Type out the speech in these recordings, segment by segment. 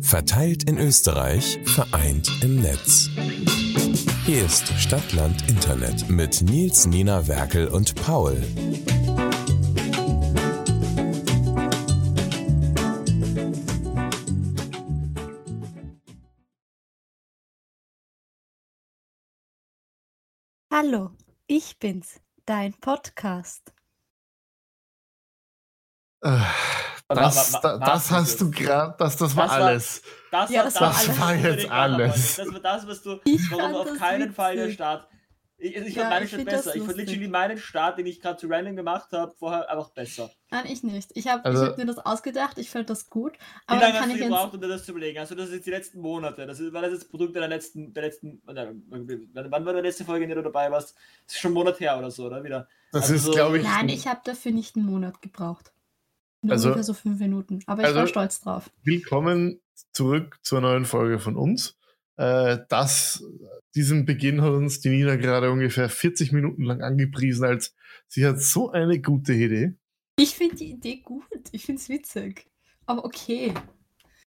Verteilt in Österreich, vereint im Netz. Hier ist Stadtland Internet mit Nils, Nina, Werkel und Paul. Hallo, ich bin's, dein Podcast. Aber Das, wa- wa- da, was das ist hast du gerade, das, das war Das war- alles. Das Ja, war das das, war alles. was war ich jetzt alles. Das war das, was du, Ich warum auf keinen Fall der witzig. Start. Ich, ich Ja, fand meinen Start besser. Ich fand literally meinen Start, den ich gerade zu random gemacht habe, vorher einfach besser. Nein, ich nicht. Ich habe Also- ich hab mir das ausgedacht, ich fand das gut. Wie Aber lange dann kann hast du ich gebraucht, um dir das zu überlegen? Also das ist jetzt die letzten Monate. Das ist, war das jetzt Produkt der letzten, der letzten, wann wann war die letzte Folge, in der du dabei warst? Das ist schon ein Monat her oder so, oder wieder? Das Also ist, so- glaube ich, Nein, ich habe dafür nicht einen Monat gebraucht. Nur Also- ungefähr so fünf Minuten. Aber ich also- war stolz drauf. willkommen zurück zur neuen Folge von uns. Äh, das, diesen Beginn hat uns die Nina gerade ungefähr 40 Minuten lang angepriesen, als sie hat so eine gute Idee. Ich finde die Idee gut. Ich finde es witzig. Aber okay.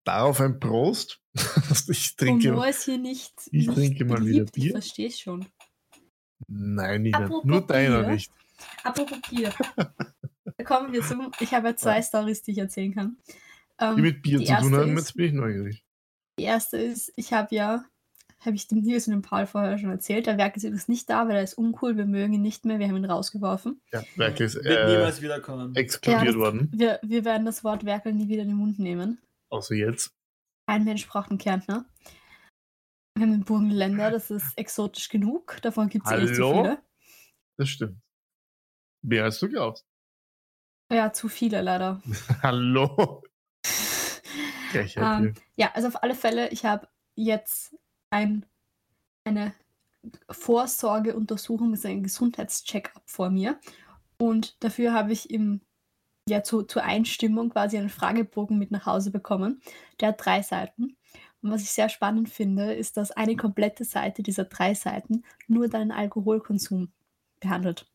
Darauf ein Prost. ich trinke. Humor ist hier nicht. ich nicht trinke mal wieder beliebt. Bier. Ich verstehe schon. Nein, Nina, Apropos nur deiner Bier. nicht. Apropos Bier. Da kommen wir zum. Ich habe ja zwei Stories, die ich erzählen kann. Ähm, Die mit Bier die zu tun haben, ist- jetzt bin ich neugierig. Die erste ist, ich habe ja, habe ich dem Nils und dem Paul vorher schon erzählt, der Werk ist übrigens nicht da, weil er ist uncool, wir mögen ihn nicht mehr, wir haben ihn rausgeworfen. Ja, wirklich Wird äh, niemals wiederkommen. explodiert Ja, worden. Wir, wir werden das Wort Werkel nie wieder in den Mund nehmen. Außer jetzt. Ein Mensch braucht einen Kärntner. Wir haben den Burgenländer, das ist exotisch genug, davon gibt es eh nicht so Hallo? viele. Das stimmt. Mehr als du glaubst. Ja, zu viele leider. Hallo. Ähm, ja, also auf alle Fälle, ich habe jetzt ein, eine Vorsorgeuntersuchung, das ist ein Gesundheitscheckup vor mir. Und dafür habe ich im, ja, zu, zur Einstimmung quasi einen Fragebogen mit nach Hause bekommen. Der hat drei Seiten. Und was ich sehr spannend finde, ist, dass eine komplette Seite dieser drei Seiten nur deinen Alkoholkonsum behandelt.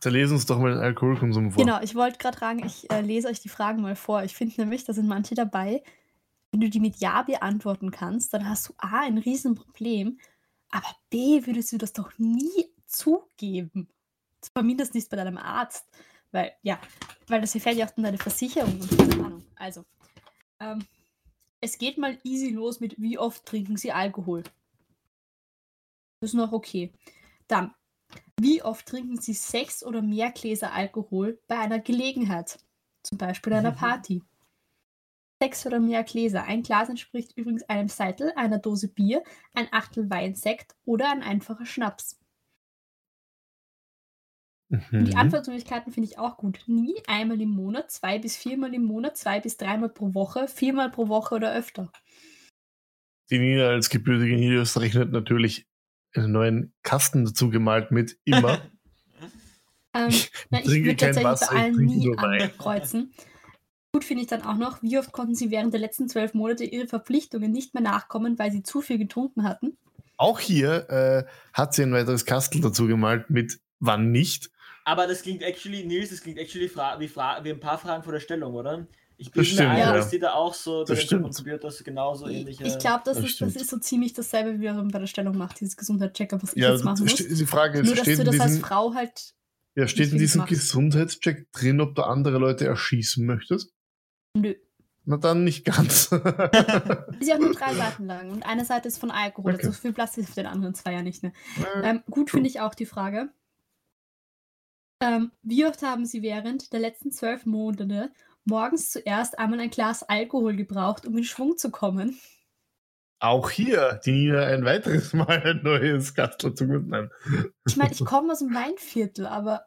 Da lesen uns doch mal den Alkoholkonsum vor. Genau, ich wollte gerade sagen, ich äh, lese euch die Fragen mal vor. Ich finde nämlich, da sind manche dabei, wenn du die mit Ja beantworten kannst, dann hast du A, ein Riesenproblem, aber B, würdest du das doch nie zugeben. Zumindest nicht bei deinem Arzt. Weil, ja, weil das erfährt ja auch deine Versicherung und keine Ahnung. Also, ähm, es geht mal easy los mit, wie oft trinken Sie Alkohol? Das ist noch okay. Dann, wie oft trinken Sie sechs oder mehr Gläser Alkohol bei einer Gelegenheit? Zum Beispiel einer Mhm. Party. Sechs oder mehr Gläser. Ein Glas entspricht übrigens einem Seitel, einer Dose Bier, ein Achtel Weinsekt oder ein einfacher Schnaps. Und die Mhm. Antwortmöglichkeiten finde ich auch gut. Nie einmal im Monat, zwei bis viermal im Monat, zwei bis dreimal pro Woche, viermal pro Woche oder öfter. Die Nina als gebürtige Niederösterreicherin hat natürlich einen neuen Kasten dazu gemalt mit immer. Ähm, Ich na, ich trinke würde kein tatsächlich Wasser, bei ich allen trinke nie nur Wein. ankreuzen. Gut finde ich dann auch noch, wie oft konnten Sie während der letzten zwölf Monate Ihre Verpflichtungen nicht mehr nachkommen, weil Sie zu viel getrunken hatten? Auch hier äh, hat sie ein weiteres Kastel dazu gemalt mit wann nicht. Aber das klingt actually, Nils, das klingt actually fra wie, fra wie ein paar Fragen vor der Stellung, oder? Ich Das bin mir stimmt, ein, ja. dass die da auch so Das bei den stimmt. Computer genauso ähnliche. ich glaube, das, das ist, das ist so ziemlich dasselbe, wie man bei der Stellung macht, dieses Gesundheitschecker, was ich Ja, jetzt machen muss. die Frage ist, Nur, dass du in das als Frau halt. ja, steht in diesem. Gesundheitscheck drin, ob du andere Leute erschießen möchtest? Nö. Na dann nicht ganz. Ist ja auch nur drei Seiten lang und eine Seite ist von Alkohol. Okay. Also so viel Platz ist auf den anderen zwei ja nicht. Ne? Ähm, gut finde ich auch die Frage. Ähm, wie oft haben Sie während der letzten zwölf Monate morgens zuerst einmal ein Glas Alkohol gebraucht, um in Schwung zu kommen? Auch hier, die Nina ein weiteres Mal ein neues Kastel dazu gemalt. Ich meine, ich komme aus dem Weinviertel, aber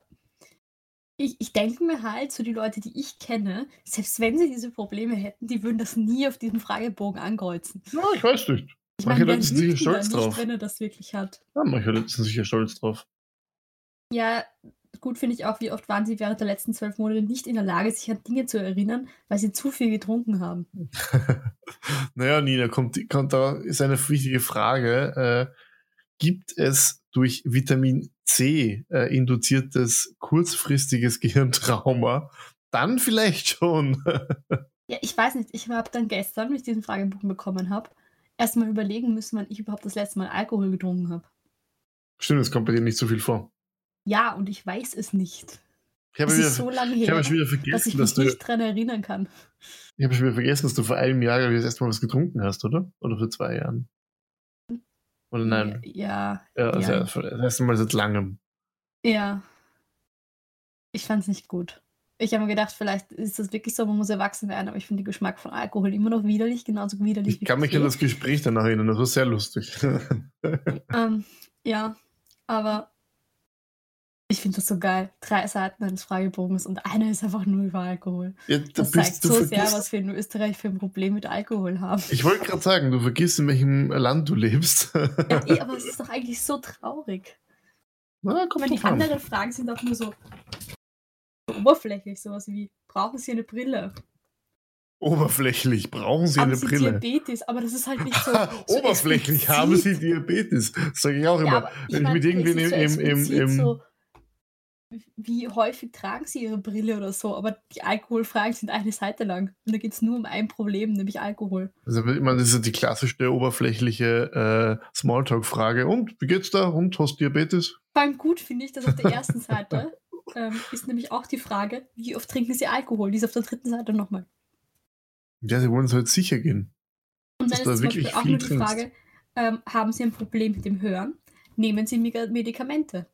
ich, ich denke mir halt, so die Leute, die ich kenne, selbst wenn sie diese Probleme hätten, die würden das nie auf diesem Fragebogen ankreuzen. Ja, ich weiß nicht. Ich Manche meine, Leute sind sicher stolz nicht, drauf. wenn er das wirklich hat? Ja, manche Leute sind sicher stolz drauf. Ja, gut finde ich auch, wie oft waren sie während der letzten zwölf Monate nicht in der Lage, sich an Dinge zu erinnern, weil sie zu viel getrunken haben. naja, Nina, kommt, kommt da ist eine wichtige Frage. Äh, gibt es durch Vitamin C äh, induziertes kurzfristiges Gehirntrauma dann vielleicht schon. Ja, ich weiß nicht. Ich habe dann gestern, als ich diesen Fragebogen bekommen habe, erstmal überlegen müssen, wann ich überhaupt das letzte Mal Alkohol getrunken habe. Stimmt, es kommt bei dir nicht so viel vor. Ja, und ich weiß es nicht. Ich habe wieder, so lange ich habe her, schon wieder dass ich vergessen, mich dass du, nicht dran erinnern kann. ich habe schon wieder vergessen, dass du vor einem Jahr ich, das erste Mal was getrunken hast, oder? Oder vor zwei Jahren? Oder nein? Ja, Ja, also ja. das erste Mal seit langem. ja. Ich fand es nicht gut. Ich habe mir gedacht, vielleicht ist das wirklich so, man muss erwachsen werden, aber ich finde den Geschmack von Alkohol immer noch widerlich, genauso widerlich Ich kann mich an das Gespräch danach erinnern, das war sehr lustig. Ähm, ja, aber ich finde das so geil. Drei Seiten eines Fragebogens und einer ist einfach nur über Alkohol. ja, da Das zeigt so sehr, vergisst- was wir in Österreich für ein Problem mit Alkohol haben. Ich wollte gerade sagen, du vergisst, in welchem Land du lebst. Ja, eh, aber es ist doch eigentlich so traurig. Na, Ich kommt meine, die an. anderen Fragen sind auch nur so oberflächlich, sowas wie, brauchen Sie eine Brille? Oberflächlich brauchen Sie haben eine Sie Brille. Diabetes? Aber das ist halt nicht so. so Oberflächlich explizit. haben Sie Diabetes. Sage ich auch Ja, immer. aber Wenn ich mit irgendwen es im, im, im, im so, wie häufig tragen Sie Ihre Brille oder so, aber die Alkoholfragen sind eine Seite lang. Und da geht es nur um ein Problem, nämlich Alkohol. also, ich meine, das ist die klassischste oberflächliche äh, Smalltalk-Frage. Und, wie geht's da? Und, hast Diabetes? Vor allem gut finde ich, dass auf der ersten Seite ähm, ist nämlich auch die Frage, wie oft trinken Sie Alkohol? Die ist auf der dritten Seite nochmal. Ja, sie wollen es halt sicher gehen. Und dann ist du zum wirklich Beispiel auch nur die trinkst. Frage, ähm, haben Sie ein Problem mit dem Hören? Nehmen Sie Medikamente?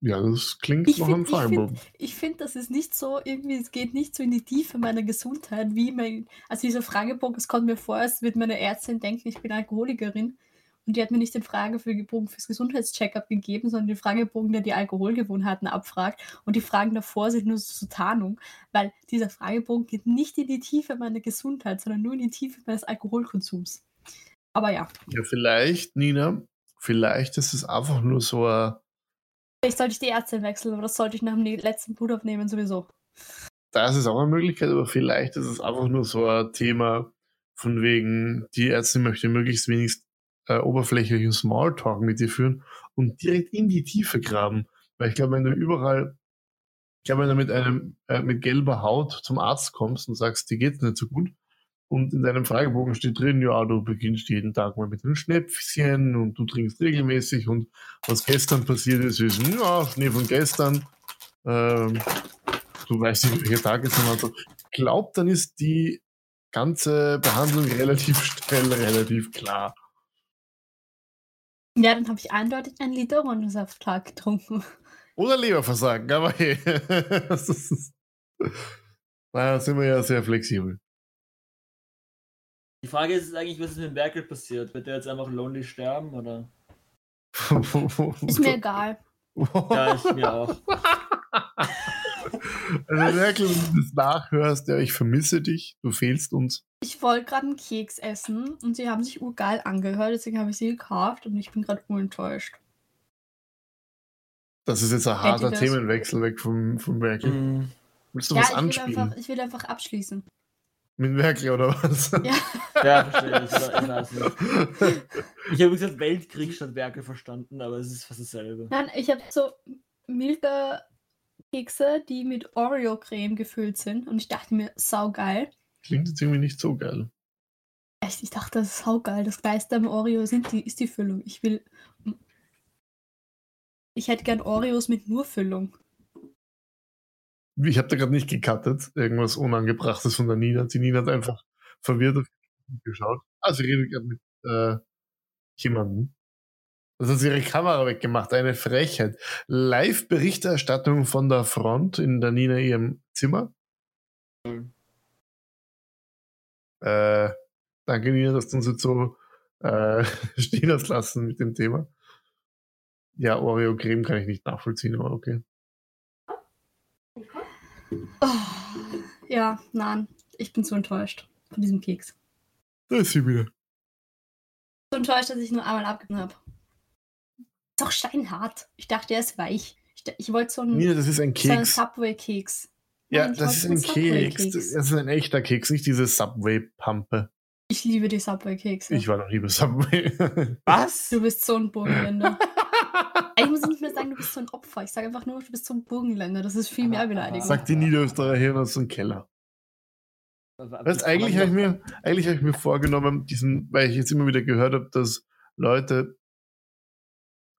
Ja, das klingt Ich nach einem ich find- Fragebogen. Ich finde, das ist nicht so, irgendwie, es geht nicht so in die Tiefe meiner Gesundheit, wie mein, also dieser Fragebogen, es kommt mir vor, als würde meine Ärztin denken, ich bin Alkoholikerin. Und die hat mir nicht den Fragebogen fürs Gesundheitscheckup gegeben, sondern den Fragebogen, der die Alkoholgewohnheiten abfragt. Und die Fragen davor sind nur so zur Tarnung, weil dieser Fragebogen geht nicht in die Tiefe meiner Gesundheit, sondern nur in die Tiefe meines Alkoholkonsums. Aber ja, Ja, vielleicht, Nina, vielleicht ist es einfach nur so ein, vielleicht sollte ich die Ärztin wechseln, aber das sollte ich nach dem letzten Blut aufnehmen sowieso. das ist auch eine Möglichkeit, aber vielleicht ist es einfach nur so ein Thema von wegen, die Ärztin möchte möglichst wenig äh, oberflächlichen Smalltalk mit dir führen und direkt in die Tiefe graben. Weil ich glaube, wenn du überall, ich glaube, wenn du mit einem, äh, mit gelber Haut zum Arzt kommst und sagst, dir geht's nicht so gut, und in deinem Fragebogen steht drin, ja, du beginnst jeden Tag mal mit einem Schnäpschen und du trinkst regelmäßig und was gestern passiert ist, ist, ja, Schnee von gestern, ähm, du weißt nicht, welcher Tag ist und so. Glaub, dann ist die ganze Behandlung relativ schnell, relativ klar. Ja, dann habe ich eindeutig einen Liter Orangensaft getrunken. Oder Leberversagen, aber hey. ist, da sind wir ja sehr flexibel. Die Frage ist eigentlich, was ist mit dem Berkel passiert? Wird der jetzt einfach lonely sterben oder? Ist mir egal. Ja, ich mir auch. Also Merkel, wenn du das nachhörst, ja, ich vermisse dich, du fehlst uns. Ich wollte gerade einen Keks essen und sie haben sich urgeil angehört, deswegen habe ich sie gekauft und ich bin gerade unenttäuscht. Das ist jetzt ein harter Themenwechsel weg vom, vom Merkel. Mhm. Willst du ja, was ich will, anspielen? einfach, ich will einfach abschließen. Mit Merkel oder was? Ja, Ja, verstehe ich. Ich habe gesagt Weltkrieg statt Werke verstanden, aber es ist fast dasselbe. nein, ich habe so Milka-Kekse, die mit Oreo-Creme gefüllt sind und ich dachte mir, saugeil. Klingt jetzt irgendwie nicht so geil. Echt, ich dachte, das ist saugeil. Das Geiste am Oreo sind die, ist die Füllung. Ich will. Ich hätte gern Oreos mit nur Füllung. Ich habe da gerade nicht gecuttet, irgendwas Unangebrachtes von der Nina. Die Nina hat einfach verwirrt auf geschaut. Ah, sie redet gerade mit äh, jemandem. Das hat sie ihre Kamera weggemacht, eine Frechheit. Live-Berichterstattung von der Front in der Nina ihrem Zimmer. Äh, danke Nina, dass du uns jetzt so äh, stehen hast lassen mit dem Thema. Ja, Oreo-Creme kann ich nicht nachvollziehen, aber okay. Oh, ja, nein, ich bin so enttäuscht von diesem Keks. Da ist sie wieder. So enttäuscht, dass ich nur einmal abgegeben habe. Ist doch steinhart. Ich dachte, er ist weich. Ich, ich wollte so einen, Nina, das ist ein so Keks. Subway-Keks. Ja, das ist ein Keks. Das ist ein echter Keks, nicht diese Subway-Pampe. Ich liebe die Subway-Kekse. Ich war noch nie bei Subway. Was? Du bist so ein Burgenländer. Ich muss nicht mehr sagen, du bist so ein Opfer. Ich sage einfach nur, du bist so ein Burgenländer. Das ist viel mehr Beleidigung. Sagt die Niederösterreicher aus dem Keller. Weißt, eigentlich habe ich, mir, eigentlich hab ich mir vorgenommen, diesen, weil ich jetzt immer wieder gehört habe, dass Leute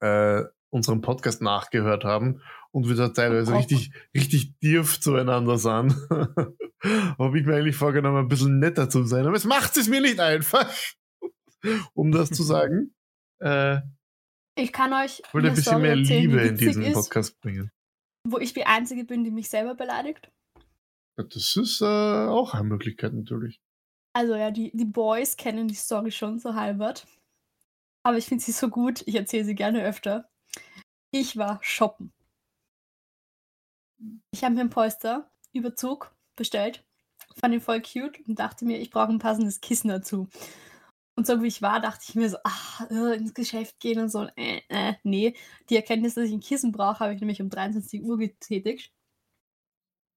äh, unseren Podcast nachgehört haben und wir da teilweise Oh. richtig, richtig tief zueinander sind. habe ich mir eigentlich vorgenommen, ein bisschen netter zu sein. Aber es macht es mir nicht einfach, um das zu sagen. Äh, Ich kann euch ich wollte ein bisschen Story mehr erzählen, Liebe die in diesen ist, Podcast bringen. wo ich die Einzige bin, die mich selber beleidigt. Ja, Das ist äh, auch eine Möglichkeit natürlich. Also ja, die, die Boys kennen die Story schon so halbert. Aber ich finde sie so gut, ich erzähle sie gerne öfter. Ich war shoppen. Ich habe mir einen Polster-Überzug bestellt, fand ihn voll cute und dachte mir, ich brauche ein passendes Kissen dazu. Und so wie ich war, dachte ich mir so, ach, äh, ins Geschäft gehen und so, äh, äh, nee. Die Erkenntnis, dass ich ein Kissen brauche, habe ich nämlich um 23 Uhr getätigt.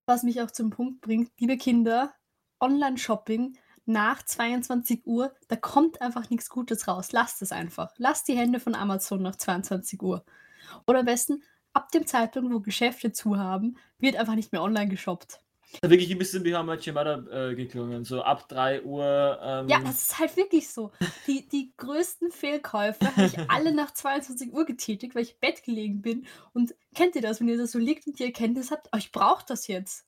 Was mich auch zum Punkt bringt, liebe Kinder, Online-Shopping nach 22 Uhr, da kommt einfach nichts Gutes raus. Lasst es einfach. Lasst die Hände von Amazon nach 22 Uhr. Oder am besten, ab dem Zeitpunkt, wo Geschäfte zu haben, wird einfach nicht mehr online geshoppt. Wirklich ein bisschen wie How Mother äh, geklungen. So ab 3 Uhr. Ähm, Ja, das ist halt wirklich so. Die, die größten Fehlkäufe habe ich alle nach 22 Uhr getätigt, weil ich im Bett gelegen bin. Und kennt ihr das, wenn ihr das so liegt und die Erkenntnis habt, oh, ich brauche das jetzt.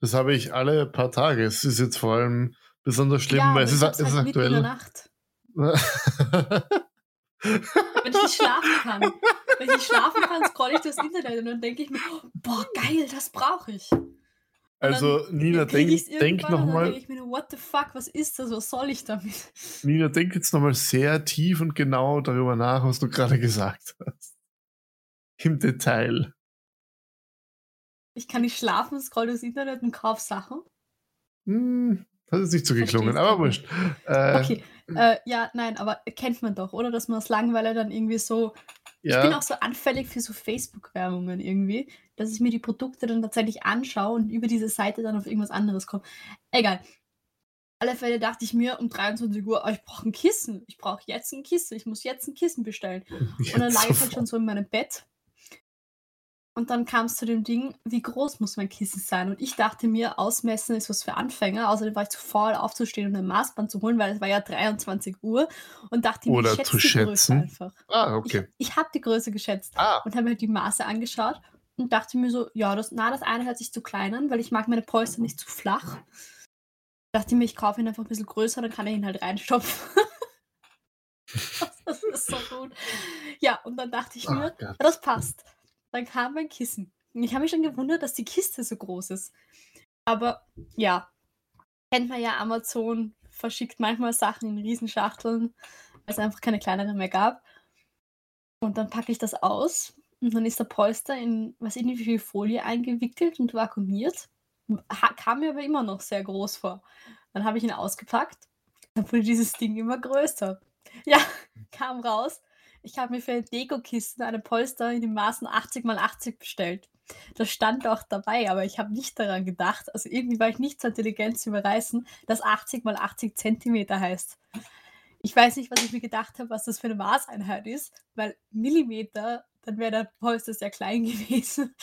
Das habe ich alle paar Tage. Es ist jetzt vor allem besonders schlimm, ja, weil es ist, es ist halt mitten in der aktuell. Nacht. Wenn ich nicht schlafen kann. Wenn ich schlafen kann, scroll ich das Internet und dann denke ich mir, boah, geil, das brauche ich. also, Nina, denk, denk nochmal, denke ich mir, nur, what the fuck, was ist das, was soll ich damit? Nina, denk jetzt nochmal sehr tief und genau darüber nach, was du gerade gesagt hast. Im Detail. Ich kann nicht schlafen, scroll das Internet und kauf Sachen. Hm, das ist nicht so geklungen, aber wurscht. Äh, Okay, äh, ja, nein, aber kennt man doch, oder? Dass man aus Langeweile dann irgendwie so. Ich bin ja, auch so anfällig für so Facebook-Werbungen irgendwie, dass ich mir die Produkte dann tatsächlich anschaue und über diese Seite dann auf irgendwas anderes komme. Egal. Auf alle Fälle dachte ich mir um 23 Uhr, oh, ich brauche ein Kissen. Ich brauche jetzt ein Kissen. Ich muss jetzt ein Kissen bestellen. Und dann jetzt lag ich halt schon so in meinem Bett. Und dann kam es zu dem Ding, wie groß muss mein Kissen sein? Und ich dachte mir, ausmessen ist was für Anfänger. Außerdem war ich zu faul aufzustehen und ein Maßband zu holen, weil es war ja 23 Uhr. Und dachte mir, ich schätze zu die Größe schätzen. einfach. Ah, okay. Ich, ich habe die Größe geschätzt Ah, und habe mir halt die Maße angeschaut und dachte mir so, ja, das, na, das eine hört sich zu klein an, weil ich mag meine Polster nicht zu flach. Dachte mir, ich kaufe ihn einfach ein bisschen größer, dann kann ich ihn halt reinstopfen. das ist so gut. Ja, und dann dachte ich oh mir, ja, das passt. Dann kam mein Kissen. Und ich habe mich schon gewundert, dass die Kiste so groß ist. Aber ja, kennt man ja, Amazon verschickt manchmal Sachen in Riesenschachteln, weil es einfach keine kleineren mehr gab. Und dann packe ich das aus und dann ist der Polster in, weiß ich wie viel Folie eingewickelt und vakuumiert. Kam mir aber immer noch sehr groß vor. Dann habe ich ihn ausgepackt. Dann wurde dieses Ding immer größer. Ja, kam raus. Ich habe mir für ein Deko-Kisten eine Polster in den Maßen 80 x 80 bestellt. Das stand auch dabei, aber ich habe nicht daran gedacht. Also irgendwie war ich nicht so intelligent zu überreißen, dass 80 x 80 Zentimeter heißt. Ich weiß nicht, was ich mir gedacht habe, was das für eine Maßeinheit ist, weil Millimeter, dann wäre der Polster sehr klein gewesen.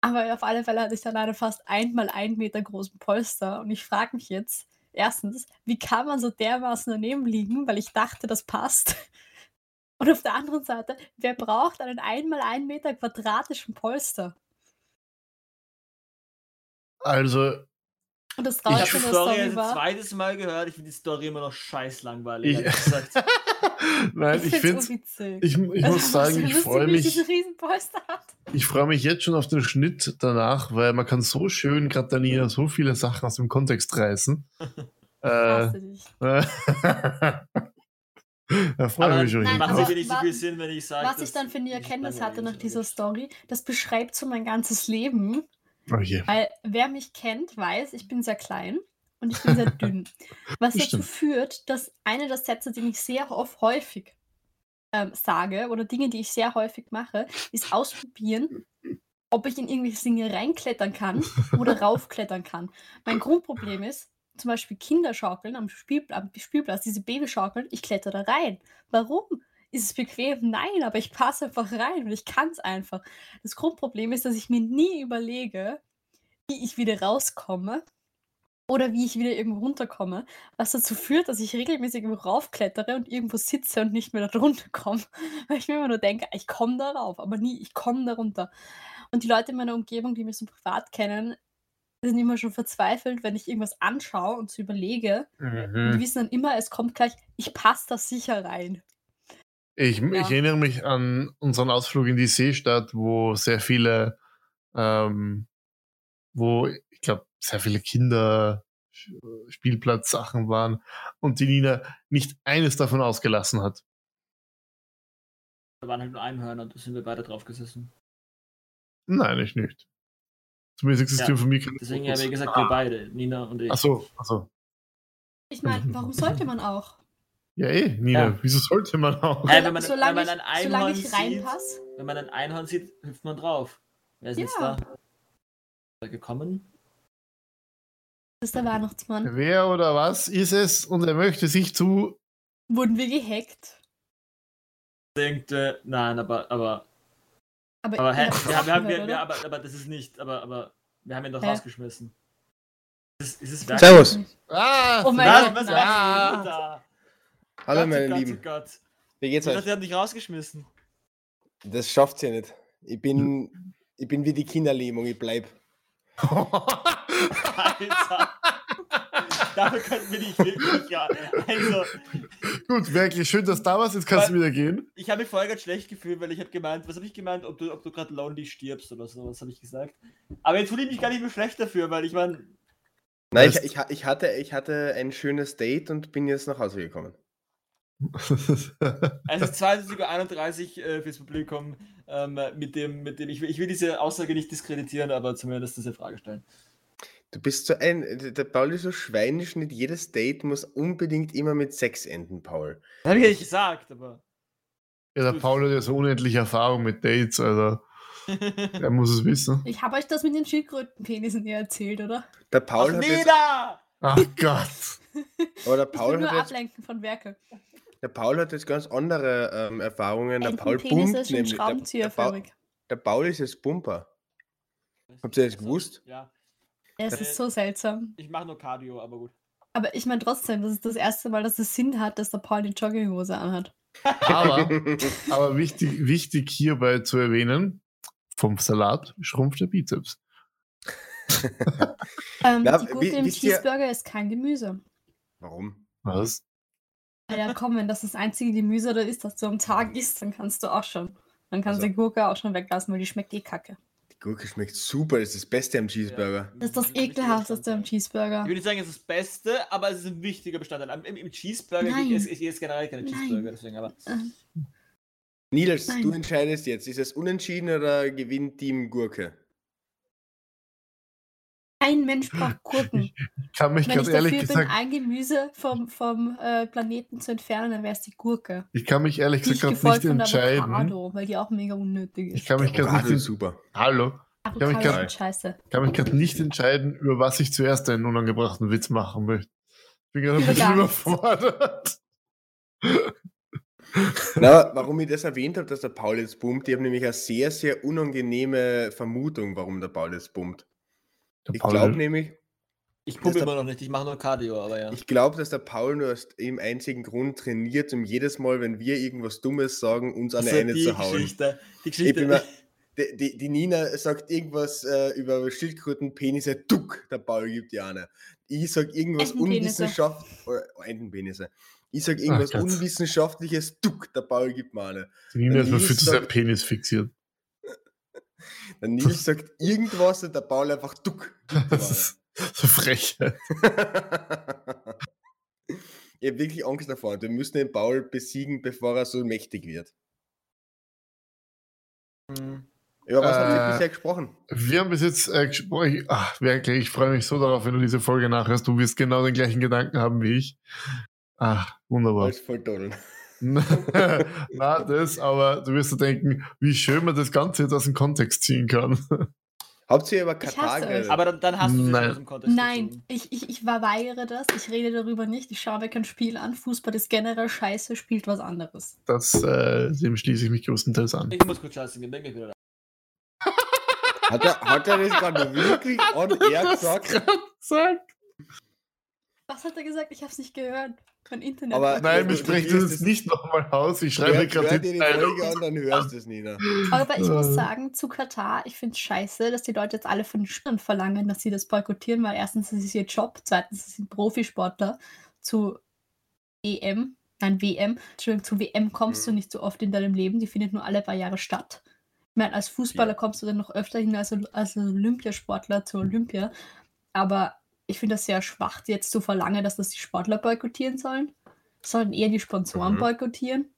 Aber auf alle Fälle hatte ich dann einen fast ein mal ein Meter großen Polster und ich frage mich jetzt, erstens, wie kann man so dermaßen daneben liegen, weil ich dachte, das passt. Und auf der anderen Seite, wer braucht einen ein mal ein Meter quadratischen Polster? Also, Und das Ich habe die Story ein zweites Mal gehört. Ich finde die Story immer noch scheiß langweilig. Ich- nein, ich ich finde ich, ich Also, muss sagen, ich freue mich, ich freue mich jetzt schon auf den Schnitt danach, weil man kann so schön, gerade Daniela, so viele Sachen aus dem Kontext reißen. äh. da freue ich mich schon. Nein, macht aber- sicher nicht so viel Sinn, wenn ich sage. Was ich dann für eine Erkenntnis hatte nach dieser Story, das beschreibt so mein ganzes Leben. Oh. Weil wer mich kennt, weiß, ich bin sehr klein und ich bin sehr dünn. Was Das dazu stimmt. führt, dass eine der Sätze, die ich sehr oft häufig ähm, sage oder Dinge, die ich sehr häufig mache, ist ausprobieren, ob ich in irgendwelche Dinge reinklettern kann oder raufklettern kann. Mein Grundproblem ist, zum Beispiel Kinderschaukeln am, Spiel, am Spielplatz, diese Babyschaukeln, ich kletter da rein. Warum? Ist es bequem? Nein, aber ich passe einfach rein und ich kann es einfach. Das Grundproblem ist, dass ich mir nie überlege, wie ich wieder rauskomme oder wie ich wieder irgendwo runterkomme, was dazu führt, dass ich regelmäßig irgendwo raufklettere und irgendwo sitze und nicht mehr da drunter komme, weil ich mir immer nur denke, ich komme da rauf, aber nie, ich komme da runter. Und die Leute in meiner Umgebung, die mich so privat kennen, sind immer schon verzweifelt, wenn ich irgendwas anschaue und so überlege. Und die Mhm. wissen dann immer, es kommt gleich, ich passe da sicher rein. Ich, Ja. ich erinnere mich an unseren Ausflug in die Seestadt, wo sehr viele, ähm, wo ich glaube, sehr viele Kinder Spielplatzsachen waren und die Nina nicht eines davon ausgelassen hat. Da waren halt nur Einhörner und da sind wir beide drauf gesessen. Nein, ich nicht. Zumindest existieren Ja, für mich keine Deswegen Fotos. habe ich gesagt, wir beide, Nina und ich. Achso, achso. Ich meine, warum sollte man auch? Ja, eh, Nina, Ja. wieso sollte man auch? Hey, wenn man- solange, wenn man ich, ein solange Einhorn ich sieht- reinpasse. Wenn man ein Einhorn sieht, hüpft man drauf. Wer ist jetzt Ja. da? Ist er gekommen? Das ist der Weihnachtsmann. Wer oder was ist es und er möchte sich zu. Wurden wir gehackt? Denkt, äh, nein, aber, aber, Aber, aber, hä, ihr wir, haben- wir, haben- wir, wir, aber, aber das ist nicht, aber, aber, wir haben ihn doch Hä? rausgeschmissen. Ist, es- ist? Servus. Ah! Oh mein Was, Gott, was denn da? Hallo Gott, meine Gott, Lieben. Gott. Wie geht's Ich euch? dachte, er hat dich rausgeschmissen. Das schafft's ja nicht. Ich bin, ich bin wie die Kinderlähmung, ich bleib. Alter. Dafür könnten wir nicht wirklich, ja. Also, Gut, wirklich schön, dass du da warst. Jetzt kannst du Weil- wieder gehen. ich habe mich vorher ganz schlecht gefühlt, weil ich habe gemeint, was habe ich gemeint, ob du, ob du gerade lonely stirbst oder so, was habe ich gesagt. Aber jetzt fühle ich mich gar nicht mehr schlecht dafür, weil ich meine, Nein, ich, ich, ich, hatte, ich hatte ein schönes Date und bin jetzt nach Hause gekommen. es ist 22.31 Uhr äh, fürs Publikum, ähm, mit dem, mit dem, ich will, ich will diese Aussage nicht diskreditieren, aber zumindest diese Frage stellen. Du bist so ein, der Paul ist so schweinisch, nicht jedes Date muss unbedingt immer mit Sex enden, Paul. Das habe ich ja nicht gesagt, aber. ja, der Paul hat ja so unendliche Erfahrung mit Dates, also er muss es wissen. Ich habe euch das mit den Schildkrötenpenissen ja erzählt, oder? Der Paul, Ach, hat jetzt, Nina! Ach Gott. aber der Ich will Paul, nur hat jetzt, ablenken von Werke. der Paul hat jetzt ganz andere ähm, Erfahrungen. Der Paul nämlich. Der, der, Paul, der Paul ist jetzt Pumper. Habt ihr das gewusst? Ja, Es Äh, ist so seltsam. ich mache nur Cardio, aber gut. Aber ich meine trotzdem, das ist das erste Mal, dass es Sinn hat, dass der Paul die Jogginghose anhat. Aber, aber wichtig, wichtig hierbei zu erwähnen, vom Salat schrumpft der Bizeps. Ähm, Na, die Gurke im wisst ihr- Cheeseburger ist kein Gemüse. Warum? Was? Ah Ja, komm, wenn das das einzige Gemüse da ist, das du am Tag isst, dann kannst du auch schon. Dann kannst du Also- die Gurke auch schon weglassen, weil die schmeckt eh kacke. Gurke schmeckt super, das ist das Beste am Cheeseburger. Das ist das ekelhafteste am Cheeseburger. Ich würde nicht sagen, es ist das Beste, aber es ist ein wichtiger Bestandteil. Am- Im, im Cheeseburger Nein. gibt es, es ist generell keine Nein. Cheeseburger, deswegen aber. Ähm, Nils, Nein. du entscheidest jetzt. Ist es unentschieden oder gewinnt Team Gurke? Ein Mensch braucht Gurken. Ich kann mich Wenn ganz ich ehrlich dafür bin, gesagt, ein Gemüse vom, vom äh, Planeten zu entfernen, dann wäre es die Gurke. ich kann mich ehrlich gesagt gerade gefolgt nicht von der entscheiden. Avocado, weil die auch mega unnötig Ich ist. kann mich gerade nicht, super. hallo. Ich kann mich gerade nicht entscheiden, über was ich zuerst einen unangebrachten Witz machen möchte. Ich bin gerade ein bisschen überfordert. Na, warum ich das erwähnt habe, dass der Paul jetzt bummt, ich habe nämlich eine sehr, sehr unangenehme Vermutung, warum der Paul jetzt bummt. Der Ich glaube nämlich, Ich pumpe Das- immer noch nicht, ich mache nur Cardio, aber ja. ich glaube, dass der Paul nur aus dem einzigen Grund trainiert, um jedes Mal, wenn wir irgendwas Dummes sagen, uns an Also eine die zu hauen. Geschichte. Die Ich Geschichte. mal, die, die, die Nina sagt irgendwas äh, über Schildkröten, Penisse, Duck, der Paul gibt die eine. Ich sag irgendwas unwissenschaftliches, oder oh, Entenpenisse. Ich sag irgendwas Gott. unwissenschaftliches, Duck, der Paul gibt mir eine. Die Nina ist mal sehr sagt- Penis fixiert. Der Nils sagt irgendwas und der Paul einfach Duck. Das ist so frech. Ich habe wirklich Angst davor. Wir müssen den Paul besiegen, bevor er so mächtig wird. Hm. Über was habt ihr Äh, bisher gesprochen? Wir haben bis jetzt äh, gesprochen. Ich- Ach, wirklich, ich freue mich so darauf, wenn du diese Folge nachhörst. Du wirst genau den gleichen Gedanken haben wie ich. Ach, wunderbar. Als Volltodeln. Na, das, aber du wirst dir denken, wie schön man das Ganze jetzt aus dem Kontext ziehen kann. Habt ihr über Katar geredet? Aber dann, dann hast du es Nein. aus dem Kontext Nein, gezogen. ich, ich, ich verweigere das. Ich rede darüber nicht. Ich schaue mir kein Spiel an. Fußball ist generell scheiße, spielt was anderes. Das, äh, dem schließe ich mich größtenteils an. Ich muss kurz scheißen gehen, denke ich wieder. Hat er, hat er das gerade wirklich on air gesagt? Sagt. Was hat er gesagt? Ich habe es nicht gehört. Mein Internet. Aber- Nein, du- wir du sprechen liest das es- nicht nochmal aus. Ich schreibe gerade die. Folge an, dann hörst du es, Nina. Aber ich muss sagen, zu Katar, ich finde es scheiße, dass die Leute jetzt alle von den Spielern verlangen, dass sie das boykottieren, weil erstens ist es ihr Job, zweitens sie sind Profisportler. Zu EM, nein, WM, Entschuldigung, zu WM kommst du Mhm. nicht so oft in deinem Leben, die findet nur alle paar Jahre statt. Ich meine, als Fußballer Ja. kommst du dann noch öfter hin als, als Olympiasportler zur Olympia. Aber ich finde das sehr schwach, jetzt zu verlangen, dass das die Sportler boykottieren sollen. Sollen eher die Sponsoren Mhm. boykottieren.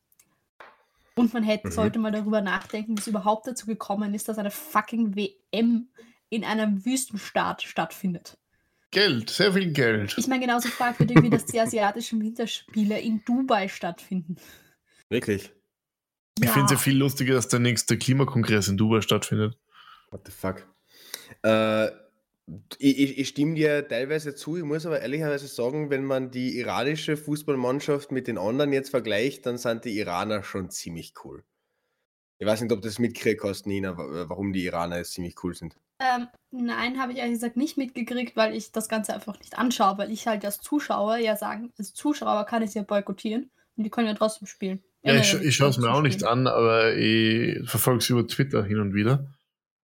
Und man hätte, Mhm. sollte mal darüber nachdenken, wie es überhaupt dazu gekommen ist, dass eine fucking WM in einem Wüstenstaat stattfindet. Geld, sehr viel Geld. Ich meine, genauso fragwürdig wie dass die asiatischen Winterspiele in Dubai stattfinden. Wirklich? Ich finde es ja viel lustiger, dass der nächste Klimakongress in Dubai stattfindet. What the fuck? Äh, ich, ich, ich stimme dir teilweise zu, ich muss aber ehrlicherweise sagen, wenn man die iranische Fußballmannschaft mit den anderen jetzt vergleicht, dann sind die Iraner schon ziemlich cool. Ich weiß nicht, ob du das mitkriegst hast, Nina, wa- warum die Iraner jetzt ziemlich cool sind. Ähm, nein, habe ich ehrlich gesagt nicht mitgekriegt, weil ich das Ganze einfach nicht anschaue, weil ich halt als Zuschauer ja sagen, als Zuschauer kann ich es ja boykottieren und die können ja trotzdem spielen. Ja, ich, Ja, ich schaue es mir auch nicht an, aber ich verfolge es über Twitter hin und wieder.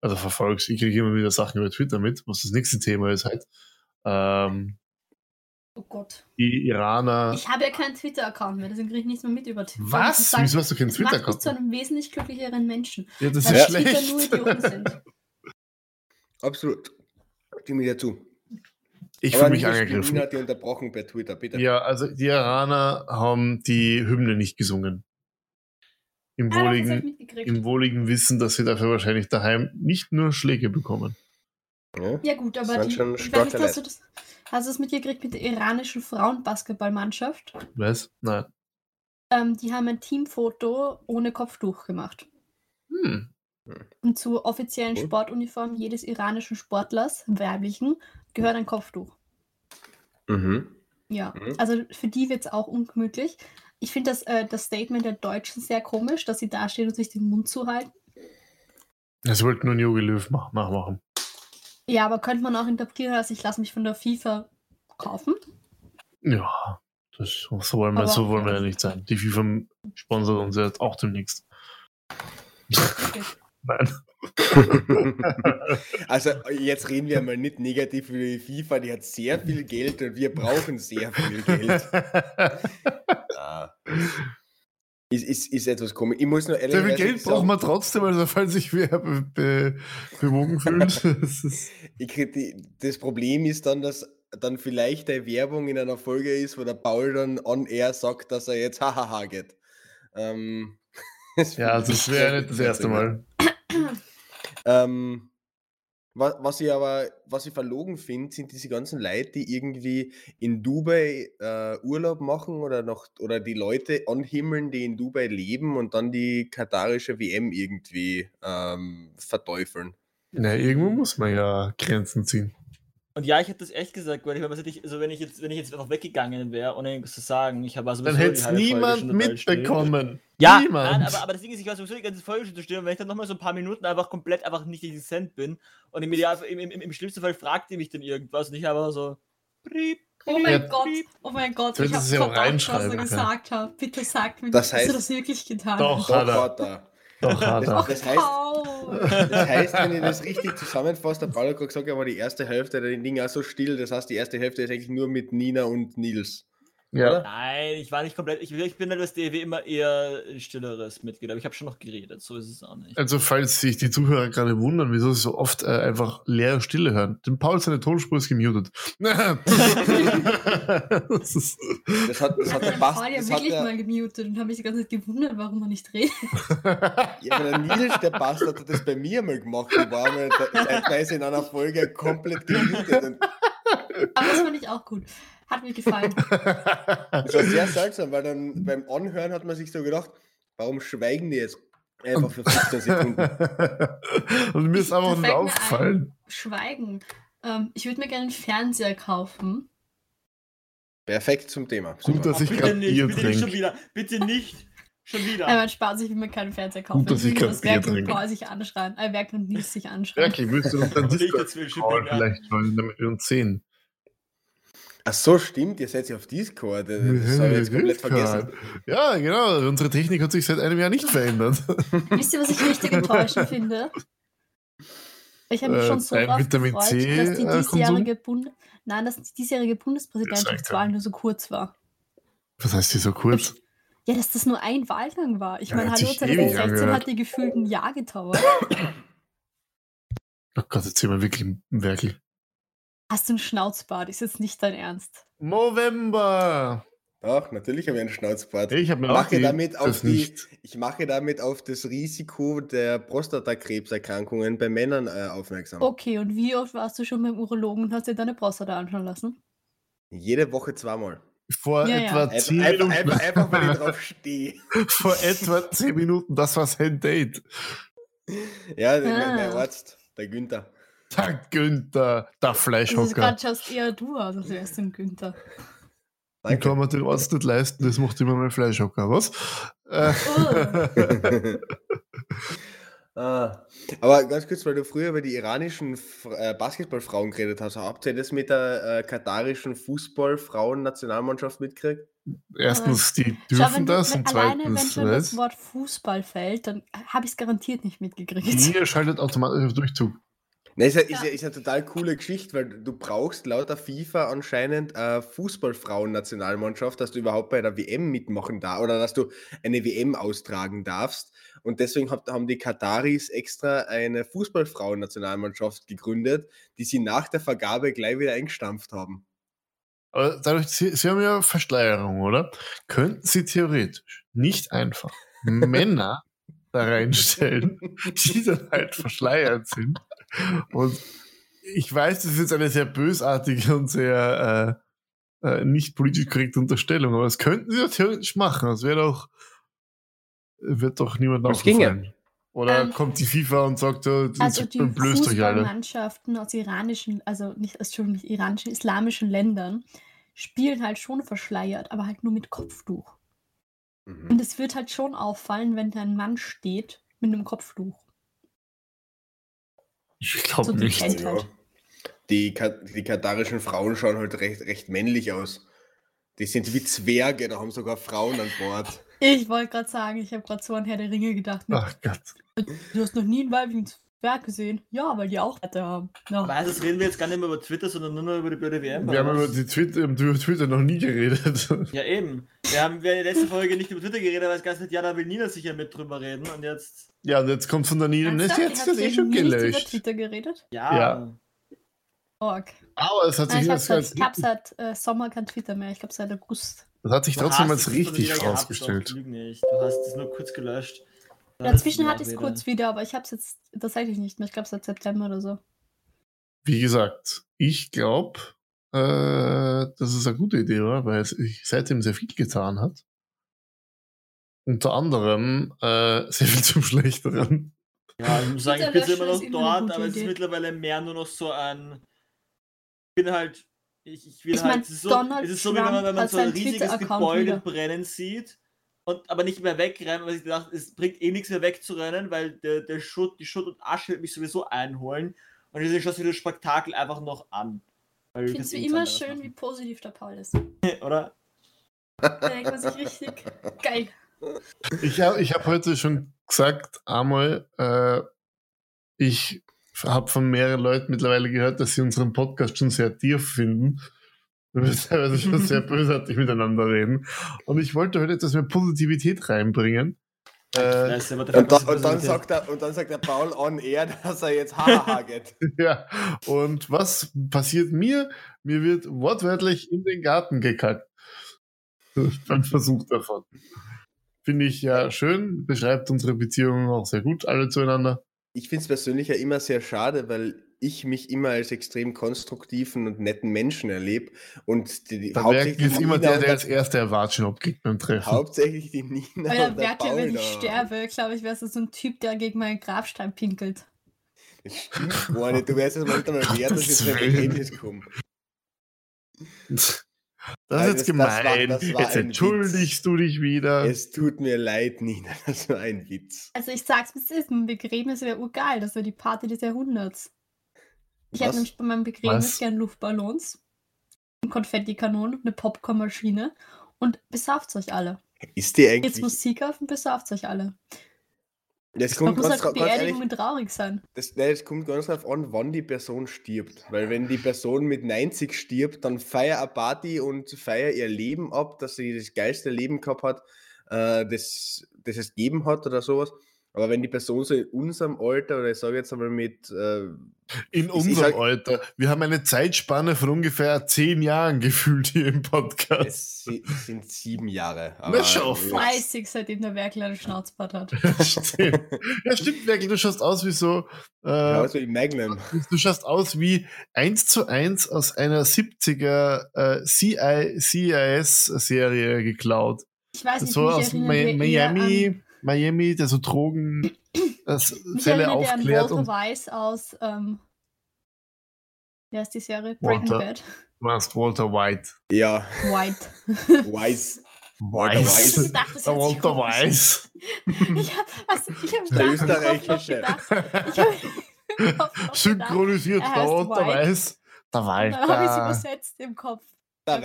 Also verfolge ich kriege immer wieder Sachen über Twitter mit, was das nächste Thema ist halt. Ähm, Oh Gott. die Iraner. Ich habe ja keinen Twitter-Account mehr, deswegen kriege ich nichts mehr mit über Twitter. Was? Das sagt- Wieso hast du keinen das Twitter-Account? zu einem wesentlich glücklicheren Menschen. Ja, das Weil ist Twitter schlecht. nur Idioten sind. Absolut. Stimme ich dir zu. Ich fühle mich angegriffen. Hat dich unterbrochen per Twitter, bitte. Ja, also die Iraner haben die Hymne nicht gesungen. Im Ah, hab ich wohligen, im wohligen Wissen, dass sie dafür wahrscheinlich daheim nicht nur Schläge bekommen. Ja. Ja gut, aber die, schon ich weiß nicht, starke hast du das, hast du das mitgekriegt mit der iranischen Frauenbasketballmannschaft? Was? Nein. Ähm, die haben ein Teamfoto ohne Kopftuch gemacht. Hm. Und zur offiziellen Cool. Sportuniform jedes iranischen Sportlers, weiblichen, gehört ein Kopftuch. Mhm. Ja, Mhm. also für die wird es auch ungemütlich. Ich finde das, äh, das Statement der Deutschen sehr komisch, dass sie dastehen und sich den Mund zuhalten. Das wollte nur ein Jogi Löw mach- nachmachen. Ja, aber könnte man auch interpretieren, als ich lasse mich von der FIFA kaufen. Ja, das, so wollen wir, Aber- so wollen wir ja nicht sein. Die FIFA sponsert uns jetzt auch demnächst. Okay. Nein. Also jetzt reden wir mal nicht negativ über die FIFA, die hat sehr viel Geld und wir brauchen sehr viel Geld. Ist, ist, ist etwas komisch. Ich muss nur Sehr ehrlich viel Geld brauchen wir trotzdem, also falls sich wer be be bewogen fühlt. Das das Problem ist dann, dass dann vielleicht eine Werbung in einer Folge ist, wo der Paul dann on air sagt, dass er jetzt hahaha geht. Ähm, das ja, finde das wäre sehr nicht das erste Mal. Ähm, was, was ich aber, was ich verlogen finde, sind diese ganzen Leute, die irgendwie in Dubai äh, Urlaub machen oder noch oder die Leute anhimmeln, die in Dubai leben und dann die katarische WM irgendwie ähm, verteufeln. Na, irgendwo muss man ja Grenzen ziehen. Und ja, ich hätte das echt gesagt, weil ich, was hätte ich, also wenn ich jetzt, wenn ich jetzt einfach weggegangen wäre, ohne irgendwas zu sagen, ich habe also Dann hätte es niemand mitbekommen. Ja, niemand. nein, aber, aber das Ding ist, ich war sowieso die ganze Folge schon zu und wenn ich dann nochmal so ein paar Minuten einfach komplett einfach nicht existent bin und im, Ideal, im, im, im schlimmsten Fall fragt ihr mich dann irgendwas und ich habe so. Briep, Oh mein Ja. Gott, oh mein Gott, ich habe verdacht, was er gesagt hat. Bitte sagt mir, Das dass du das wirklich getan Doch. hast. Hat er. Doch, hat er. Das heißt, das heißt, wenn ich das richtig zusammenfasse, der Paul hat gerade gesagt, er war die erste Hälfte der Ding auch so still. Das heißt, die erste Hälfte ist eigentlich nur mit Nina und Nils. Ja. Nein, ich war nicht komplett. Ich, ich bin halt das DW immer eher ein stilleres Mitglied, aber ich habe schon noch geredet, so ist es auch nicht. Also, falls sich die Zuhörer gerade wundern, wieso sie so oft äh, einfach leere Stille hören. Denn Paul seine Tonspur ist gemutet. das ist, Das hat, das Ich hat habe der Bast, Paul ja das wirklich der, mal gemutet und habe mich die ganze Zeit gewundert, warum er nicht redet. Ja, aber der Nils, der Bastard, hat das bei mir mal gemacht. Ich war mal zeitweise in einer Folge komplett gemutet. Aber das fand ich auch gut. Hat mir gefallen. das war sehr seltsam, weil dann beim Anhören hat man sich so gedacht, warum schweigen die jetzt? Einfach für 15 Sekunden. Und mir ist einfach nur aufgefallen. Schweigen. Ähm, ich würde mir gerne einen Fernseher kaufen. Perfekt zum Thema. Gut, Super. dass ich bitte gerade nicht, Bier bitte nicht schon wieder. Bitte nicht schon wieder. Nein, man spart sich, wenn man keinen Fernseher kaufen. Gut, dass ich das Bier Werk und trinke. Paul sich anschreien. Äh, Werk und Nils sich anschreien. Ja, okay, willst du uns dann Discord ja. vielleicht joinen, damit wir uns sehen? Ach so, stimmt, ihr seid ja auf Discord. Das habe ich jetzt komplett vergessen. Ja, genau. Unsere Technik hat sich seit einem Jahr nicht verändert. Wisst ihr, was ich richtig enttäuschend finde? Ich habe mich Äh, schon so drauf Vitamin gefreut, C, dass die äh, diesjährige, Bund Nein, dass die diesjährige Bundespräsidentschaftswahl nur so kurz war. Was heißt die so kurz? Ja, dass das nur ein Wahlgang war. Ich Ja, meine, hat hallo, sich ewig 2016 angehört. hat die gefühlt ein Jahr gedauert. Oh Gott, jetzt sind wir wirklich im Werkel. Hast du einen Schnauzbart? Ist jetzt nicht dein Ernst. November! Ach, natürlich habe ich einen Schnauzbart. Ich mir mache damit auf das die, nicht. ich mache damit auf das Risiko der Prostatakrebserkrankungen bei Männern äh, aufmerksam. Okay, und wie oft warst du schon beim Urologen und hast dir deine Prostata anschauen lassen? Jede Woche zweimal. Vor Ja, ja. etwa Einfach, zehn Minuten. einfach, einfach weil ich drauf stehe. Vor etwa zehn Minuten, das war sein Date. Ja, Ah. der Arzt, der Günther. Der Günther, der Also Fleischhocker. gerade schaust eher du aus, als wärst du ein Günther. Ich Danke. kann mir den Arzt nicht leisten, das macht immer mein Fleischhocker, was? Äh, ah. Aber ganz kurz, weil du früher über die iranischen äh, Basketballfrauen geredet hast, habt ihr das mit der äh, katarischen Fußballfrauen-Nationalmannschaft mitgekriegt? erstens, die Schau, dürfen du, das wenn, und alleine, wenn zweitens, schon das? Wort Fußball fällt, dann habe ich es garantiert nicht mitgekriegt. Ihr schaltet automatisch auf Durchzug. Ne, ist, ja, ist, Ja. ist ja total coole Geschichte, weil du brauchst laut der FIFA anscheinend eine Fußballfrauen-Nationalmannschaft, dass du überhaupt bei der WM mitmachen darfst oder dass du eine WM austragen darfst. Und deswegen hab, haben die Kataris extra eine Fußballfrauen-Nationalmannschaft gegründet, die sie nach der Vergabe gleich wieder eingestampft haben. Aber dadurch, Sie, Sie haben ja Verschleierung, oder? Könnten Sie theoretisch nicht einfach Männer da reinstellen, die dann halt verschleiert sind. Und ich weiß, das ist jetzt eine sehr bösartige und sehr äh, äh, nicht politisch korrekte Unterstellung, aber das könnten Sie ja theoretisch machen. Das wäre doch, wird doch niemand Das ginge. Oder Ähm, kommt die FIFA und sagt, oh, jetzt Also die. Fußballmannschaften aus iranischen, also nicht, Entschuldigung, nicht iranischen, islamischen Ländern spielen halt schon verschleiert, aber halt nur mit Kopftuch. Mhm. Und es wird halt schon auffallen, wenn da ein Mann steht mit einem Kopftuch. Ich glaube So die nicht. Ja. Die, die katarischen Frauen schauen halt recht, recht männlich aus. Die sind wie Zwerge, da haben sogar Frauen an Bord. Ich wollte gerade sagen, ich habe gerade so an Herr der Ringe gedacht. mit, Ach Gott. Du hast noch nie einen weibligen Zwerg gesehen. Ja, weil die auch Werte haben. Ja. Aber heißt, das reden wir jetzt gar nicht mehr über Twitter, sondern nur noch über die blöde WM. Wir haben über, die Twitter, über Twitter noch nie geredet. Ja, eben. Wir haben wir in der letzten Folge nicht über Twitter geredet, weil es ganz nicht, ja, da will Nina sicher mit drüber reden. Und jetzt, Ja, und jetzt kommt von der Nina, jetzt habt ist eh schon nicht über gelöscht. Twitter geredet? ja. Ja. Org. Aber es hat sich, Nein, ich habe das, seit, ich hab seit äh, Sommer kein Twitter mehr. Ich glaube seit August. das hat sich Du trotzdem als richtig gehabt, rausgestellt. doch, lüg nicht. Du hast es nur kurz gelöscht. Dazwischen hatte ich es kurz wieder, aber ich habe es jetzt tatsächlich nicht mehr. Ich glaube seit September oder so. Wie gesagt, ich glaube, äh, dass es eine gute Idee war, weil es sich seitdem sehr viel getan hat. Unter anderem äh, sehr viel zum Schlechteren. Ja, ich muss sagen, ich bin immer noch dort, aber es ist mittlerweile mehr nur noch so ein. Ich bin halt. Ich, ich will Ich halt. mein, es ist so, Donald es ist so wie wenn man, wenn man Trump so ein riesiges Twitter-Account Gebäude wieder. brennen sieht und aber nicht mehr wegrennen, weil ich dachte, es bringt eh nichts mehr wegzurennen, weil der, der Schutt, die Schutt und Asche wird mich sowieso einholen. Und deswegen schaut sich das Spektakel einfach noch an. Weil Ich du finde es wie immer schön, wie machen. positiv der Paul ist. Oder? Da denkt man sich richtig geil. Ich habe ich hab heute schon gesagt, einmal, äh, ich habe von mehreren Leuten mittlerweile gehört, dass sie unseren Podcast schon sehr tief finden. Wir teilweise schon sehr bösartig miteinander reden. Und ich wollte heute etwas mehr Positivität reinbringen. Äh, Und, da, und, dann sagt er, und dann sagt der Paul on air, dass er jetzt hahaha geht. ja, und was passiert mir? Mir wird wortwörtlich in den Garten gekackt. Beim Versuch davon. Finde ich ja schön, beschreibt unsere Beziehung auch sehr gut, alle zueinander. Ich finde es persönlich ja immer sehr schade, weil ich mich immer als extrem konstruktiven und netten Menschen erlebe. Und die, die, Der hauptsächlich ist die immer Nina der, der als erster Erwatschen abkriegt beim Treffen. Hauptsächlich die Nina Weil und der Paul wenn ich da. sterbe, glaube ich, wärst du so ein Typ, der gegen meinen Grabstein pinkelt. Das stimmt gar nicht. Du wärst es mal wert, dass ich Gottes zu einem Willen. Ergebnis komme. Das ist jetzt das- das war- gemein. das war jetzt entschuldigst du dich wieder. Es tut mir leid, Nina. Das war ein Witz. Also ich sag's es ist, ein Begräbnis wäre urgeil, das wäre die Party des Jahrhunderts. Ich hätte nämlich bei meinem Begräbnis Was? gern Luftballons, Konfettikanonen, eine Popcornmaschine und besauft euch alle. Ist die Jetzt eigentlich. Musik auf und besauft euch alle. Das Man kommt muss ganz, halt ganz ehrlich, traurig sein. das, nein, das kommt ganz darauf an, wann die Person stirbt. Weil wenn die Person mit 90 stirbt, dann feier eine Party und feier ihr Leben ab, dass sie das geilste Leben gehabt hat, äh, das, das es gegeben hat oder sowas. Aber wenn die Person so in unserem Alter, oder ich sage jetzt einmal mit, äh, In unserem sag- Alter. Wir haben eine Zeitspanne von ungefähr zehn Jahren gefühlt hier im Podcast. es si- sind sieben Jahre. Na, schau, äh, Fleißig, seitdem der Werkel einen Schnauzbart hat. stimmt. Ja, stimmt, wirklich. Du schaust aus wie so. Äh, ja, also im Magnum. Du schaust aus wie eins zu eins aus einer 70er äh, CI CIS-Serie geklaut. Ich weiß nicht, So mich aus eher Miami, Miami, der so Drogen das mich Fälle aufklärt Walter und Weiss aus, ähm, wie heißt die Serie? Breaking Walter. Bad. du machst Walter White. Ja, White. Weiß. Walter Weiss. Ich gedacht, das Der Walter komisch. Weiß. Ich hab, also, hab Der da österreichische. Synchronisiert Er der Walter White. Weiß. Der gedacht. Dann habe ich es Walter. übersetzt im Kopf. Der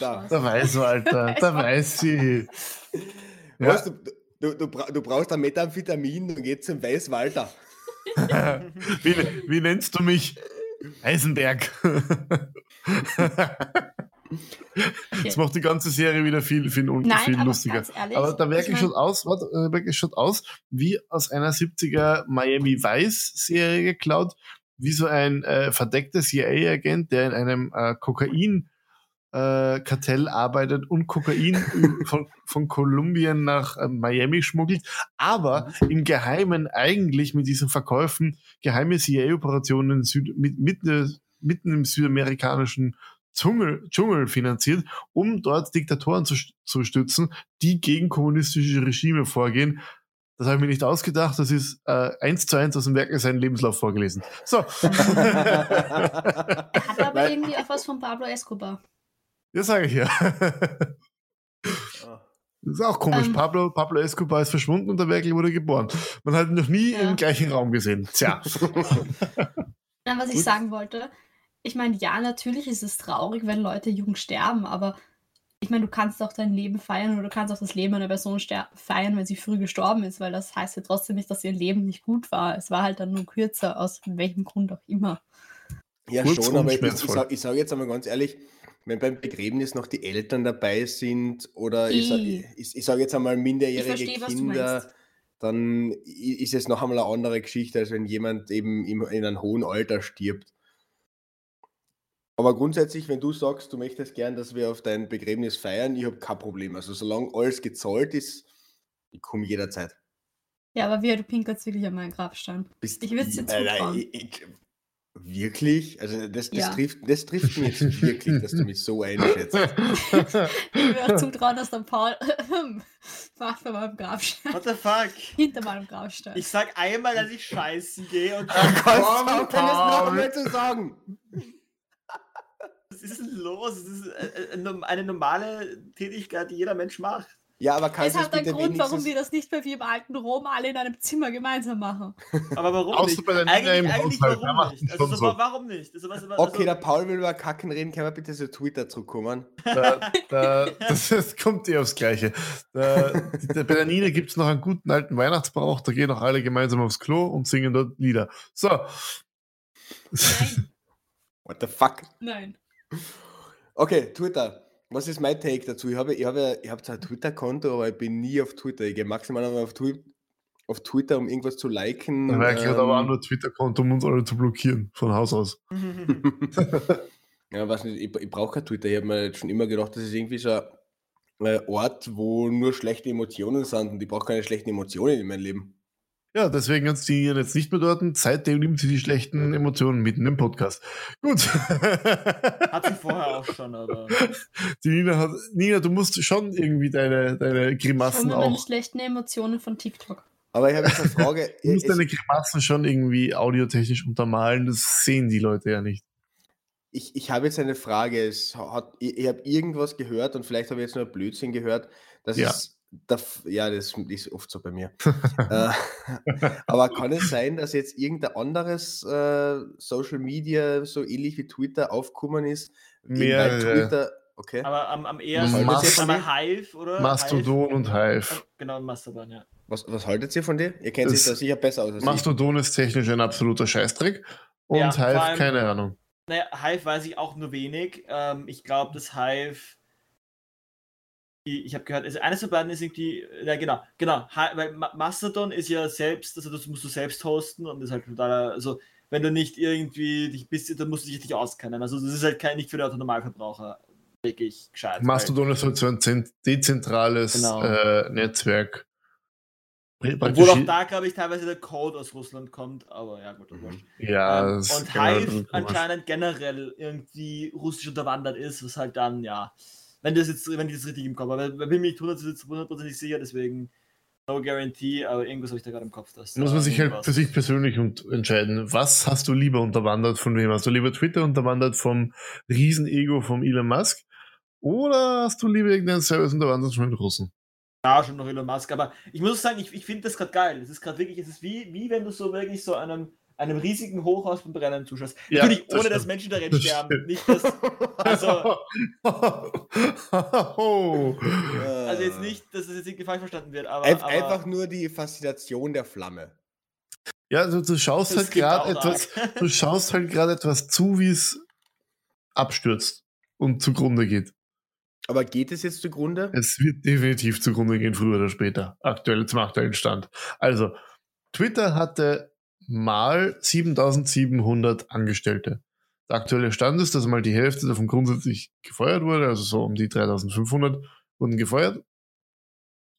raus. Der Weiß, Walter. Der weiß sie. Ja. Weißt du, du, du, du brauchst ein Methamphetamin, dann geht's zum Weißwalder. Wie, wie nennst du mich? Eisenberg. Das macht die ganze Serie wieder viel, viel, Nein, viel aber lustiger. ganz ehrlich, Aber da ich wirklich mein- schaut aus, warte, äh, wirklich schaut aus wie aus einer 70er Miami Vice Serie geklaut, wie so ein äh, verdeckter CIA-Agent, der in einem äh, Kokain äh, Kartell arbeitet und Kokain von, von Kolumbien nach äh, Miami schmuggelt, aber im Geheimen eigentlich mit diesen Verkäufen geheime CIA-Operationen Süd, mit, mitten, mitten im südamerikanischen Dschungel, Dschungel finanziert, um dort Diktatoren zu, zu stützen, die gegen kommunistische Regime vorgehen. Das habe ich mir nicht ausgedacht, das ist äh, eins zu eins aus dem Werk seinen Lebenslauf vorgelesen. So. Er hat aber Weil- irgendwie auch was von Pablo Escobar. Ja, sage ich ja. Das ist auch komisch. Ähm. Pablo, Pablo Escobar ist verschwunden und der Werkel wurde geboren. Man hat ihn noch nie Ja. im gleichen Raum gesehen. Tja. Dann, was ich Gut. sagen wollte, ich meine, ja, natürlich ist es traurig, wenn Leute jung sterben, aber ich meine, du kannst auch dein Leben feiern oder du kannst auch das Leben einer Person feiern, wenn sie früh gestorben ist, weil das heißt ja trotzdem nicht, dass ihr Leben nicht gut war. Es war halt dann nur kürzer, aus welchem Grund auch immer. Ja, Kurz schon, aber ich, ich sage ich sag jetzt einmal ganz ehrlich, wenn beim Begräbnis noch die Eltern dabei sind oder ich, Eh. ich, ich sage jetzt einmal minderjährige versteh, Kinder, dann ist es noch einmal eine andere Geschichte, als wenn jemand eben im, in einem hohen Alter stirbt. Aber grundsätzlich, wenn du sagst, du möchtest gern, dass wir auf dein Begräbnis feiern, ich habe kein Problem. Also solange alles gezahlt ist, ich komme jederzeit. Ja, aber wie, du pinkelst wirklich an meinen Grabstein. Bist Ich würd's dir Nein, nein, zutrauen. ich- ich- Wirklich? Also das, das, Ja. trifft, das trifft mich jetzt wirklich, dass du mich so einschätzt. Ich würde auch zutrauen, dass der Paul macht bei meinem Grabstein. What the fuck? Hinter meinem Grabstein. Ich sag einmal, dass ich scheißen gehe und Kannst Komm, du es noch einmal zu sagen? was ist denn los? Es ist äh, äh, eine normale Tätigkeit, die jeder Mensch macht. Ja, aber kannst es hat einen Grund, warum wir das nicht mehr wie im alten Rom alle in einem Zimmer gemeinsam machen. Aber warum Außer nicht? bei der Nina eigentlich im eigentlich Haushalt, da warum nicht? Also schon so, warum nicht? Also, was, was, Okay, der also, Paul will über Kacken reden, können wir bitte zu Twitter zurückkommen? Da, da, das, das kommt eh aufs Gleiche. Da, da, bei der Nina gibt es noch einen guten alten Weihnachtsbrauch, da gehen auch alle gemeinsam aufs Klo und singen dort Lieder. So. Nein, What the fuck? nein. Okay, Twitter. Was ist mein Take dazu? Ich habe, ich habe, ich habe zwar ein Twitter-Konto, aber ich bin nie auf Twitter. Ich gehe maximal einmal auf, Twi auf Twitter, um irgendwas zu liken. Der Werkel hat aber auch ähm, nur Twitter-Konto, um uns alle zu blockieren, von Haus aus. ja, weiß nicht, ich, ich brauche kein Twitter. Ich habe mir jetzt schon immer gedacht, das ist irgendwie so ein äh, Ort, wo nur schlechte Emotionen sind und ich brauche keine schlechten Emotionen in meinem Leben. Ja, deswegen kannst du ihn jetzt nicht mehr dort. Seitdem nimmt sie die schlechten Emotionen mitten im Podcast. Gut. Hat sie vorher auch schon, aber. Die Nina hat. Nina, du musst schon irgendwie deine, deine Grimassen mit auch. schlechten Emotionen von TikTok. Aber ich habe jetzt eine Frage. Du musst Es- deine Grimassen schon irgendwie audiotechnisch untermalen. Das sehen die Leute ja nicht. ich, ich habe jetzt eine Frage. Es hat, ich, ich habe irgendwas gehört und vielleicht habe ich jetzt nur Blödsinn gehört. Das Ja. ist. Das, ja, das ist oft so bei mir. äh, aber kann es sein, dass jetzt irgendein anderes äh, Social Media, so ähnlich wie Twitter, aufgekommen ist? Mehrere. Twitter, okay. Aber am, am ehesten Mast- ist einmal Hive, oder? Mastodon und Hive. Hive. Genau, Mastodon, ja. Was, was haltet ihr von dem? Ihr kennt sich Das- da sicher besser aus als ich. Mastodon ist technisch ein absoluter Scheißdreck. Und Ja, Hive, allem- keine Ahnung. Naja, Hive weiß ich auch nur wenig. Ähm, ich glaube, dass Hive. Ich habe gehört, also eines von beiden ist irgendwie. Ja, genau, genau. Hi- Weil Ma- Mastodon ist ja selbst, also das musst du selbst hosten und ist halt total. Also, wenn du nicht irgendwie dich bist, dann musst du dich richtig auskennen. Also, das ist halt kein, nicht für den Autonormalverbraucher wirklich gescheit. Mastodon ist halt so ein zen- dezentrales Genau. äh, Netzwerk. Obwohl auch da, glaube ich, teilweise der Code aus Russland kommt, aber ja, gut, Mhm. Ja, Ähm, und genau Hive anscheinend generell irgendwie russisch unterwandert ist, was halt dann, ja, wenn das jetzt, wenn ich das richtig im Kopf habe, weil ich bin mir nicht hundertprozentig sicher, deswegen no guarantee, aber irgendwas habe ich da gerade im Kopf. Dass Muss man sich halt für sich persönlich und entscheiden. Was hast du lieber unterwandert von wem? Hast du lieber Twitter unterwandert vom Riesenego vom Elon Musk? Oder hast du lieber irgendeinen Service unterwandert von den Russen? Ja, schon noch Elon Musk, aber ich muss sagen, ich, ich finde das gerade geil. Es ist gerade wirklich, es ist wie, wie wenn du so wirklich so einem, einem riesigen Hochhaus beim Brennen zuschaust. Ja, Natürlich das ohne, dass stimmt. Menschen darin Das sterben. stimmt. Nicht, dass, also, oh. also jetzt nicht, dass es jetzt irgendwie falsch verstanden wird, aber, Einf- aber Einfach nur die Faszination der Flamme. Ja, also du schaust das halt gerade etwas, du schaust halt gerade etwas zu, wie es abstürzt und zugrunde geht. Aber geht es jetzt zugrunde? Es wird definitiv zugrunde gehen, früher oder später. Aktuell zum aktuellen Stand. Also, Twitter hatte mal 7700 Angestellte. Der aktuelle Stand ist, dass mal die Hälfte davon grundsätzlich gefeuert wurde, also so um die 3500 wurden gefeuert.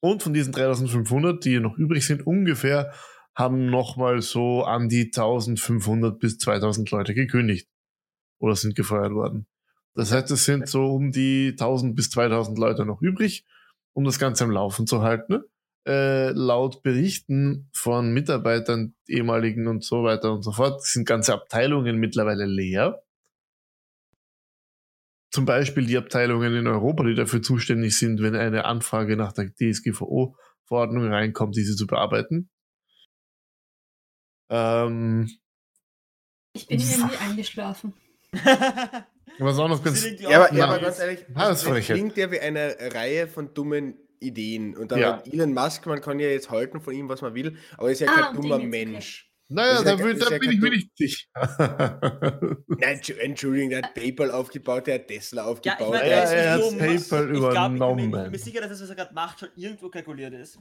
Und von diesen 3500, die noch übrig sind, ungefähr haben nochmal so an die 1500 bis 2000 Leute gekündigt. Oder sind gefeuert worden. Das heißt, es sind so um die 1000 bis 2000 Leute noch übrig, um das Ganze am Laufen zu halten. Äh, laut Berichten von Mitarbeitern, ehemaligen und so weiter und so fort, sind ganze Abteilungen mittlerweile leer. Zum Beispiel die Abteilungen in Europa, die dafür zuständig sind, wenn eine Anfrage nach der DSGVO-Verordnung reinkommt, diese zu bearbeiten. Ähm, Ich bin irgendwie eingeschlafen. was auch noch ganz, Ja, aber, ja, aber ganz ehrlich, Ah, das das klingt ja wie eine Reihe von dummen Ideen. Und dann Ja. Elon Musk, man kann ja jetzt halten von ihm, was man will, aber er ist ja Ah, kein dummer. Mensch. naja, da, ja- will, da bin ich mir nicht sicher. Nein, Entschu- Entschuldigung, der hat PayPal aufgebaut, der hat Tesla Ja, ich aufgebaut. meine, Ja, er er hat. PayPal ich glaub, ich bin, mir, ich übernommen. bin mir sicher, dass das, was er gerade macht, schon irgendwo kalkuliert ist.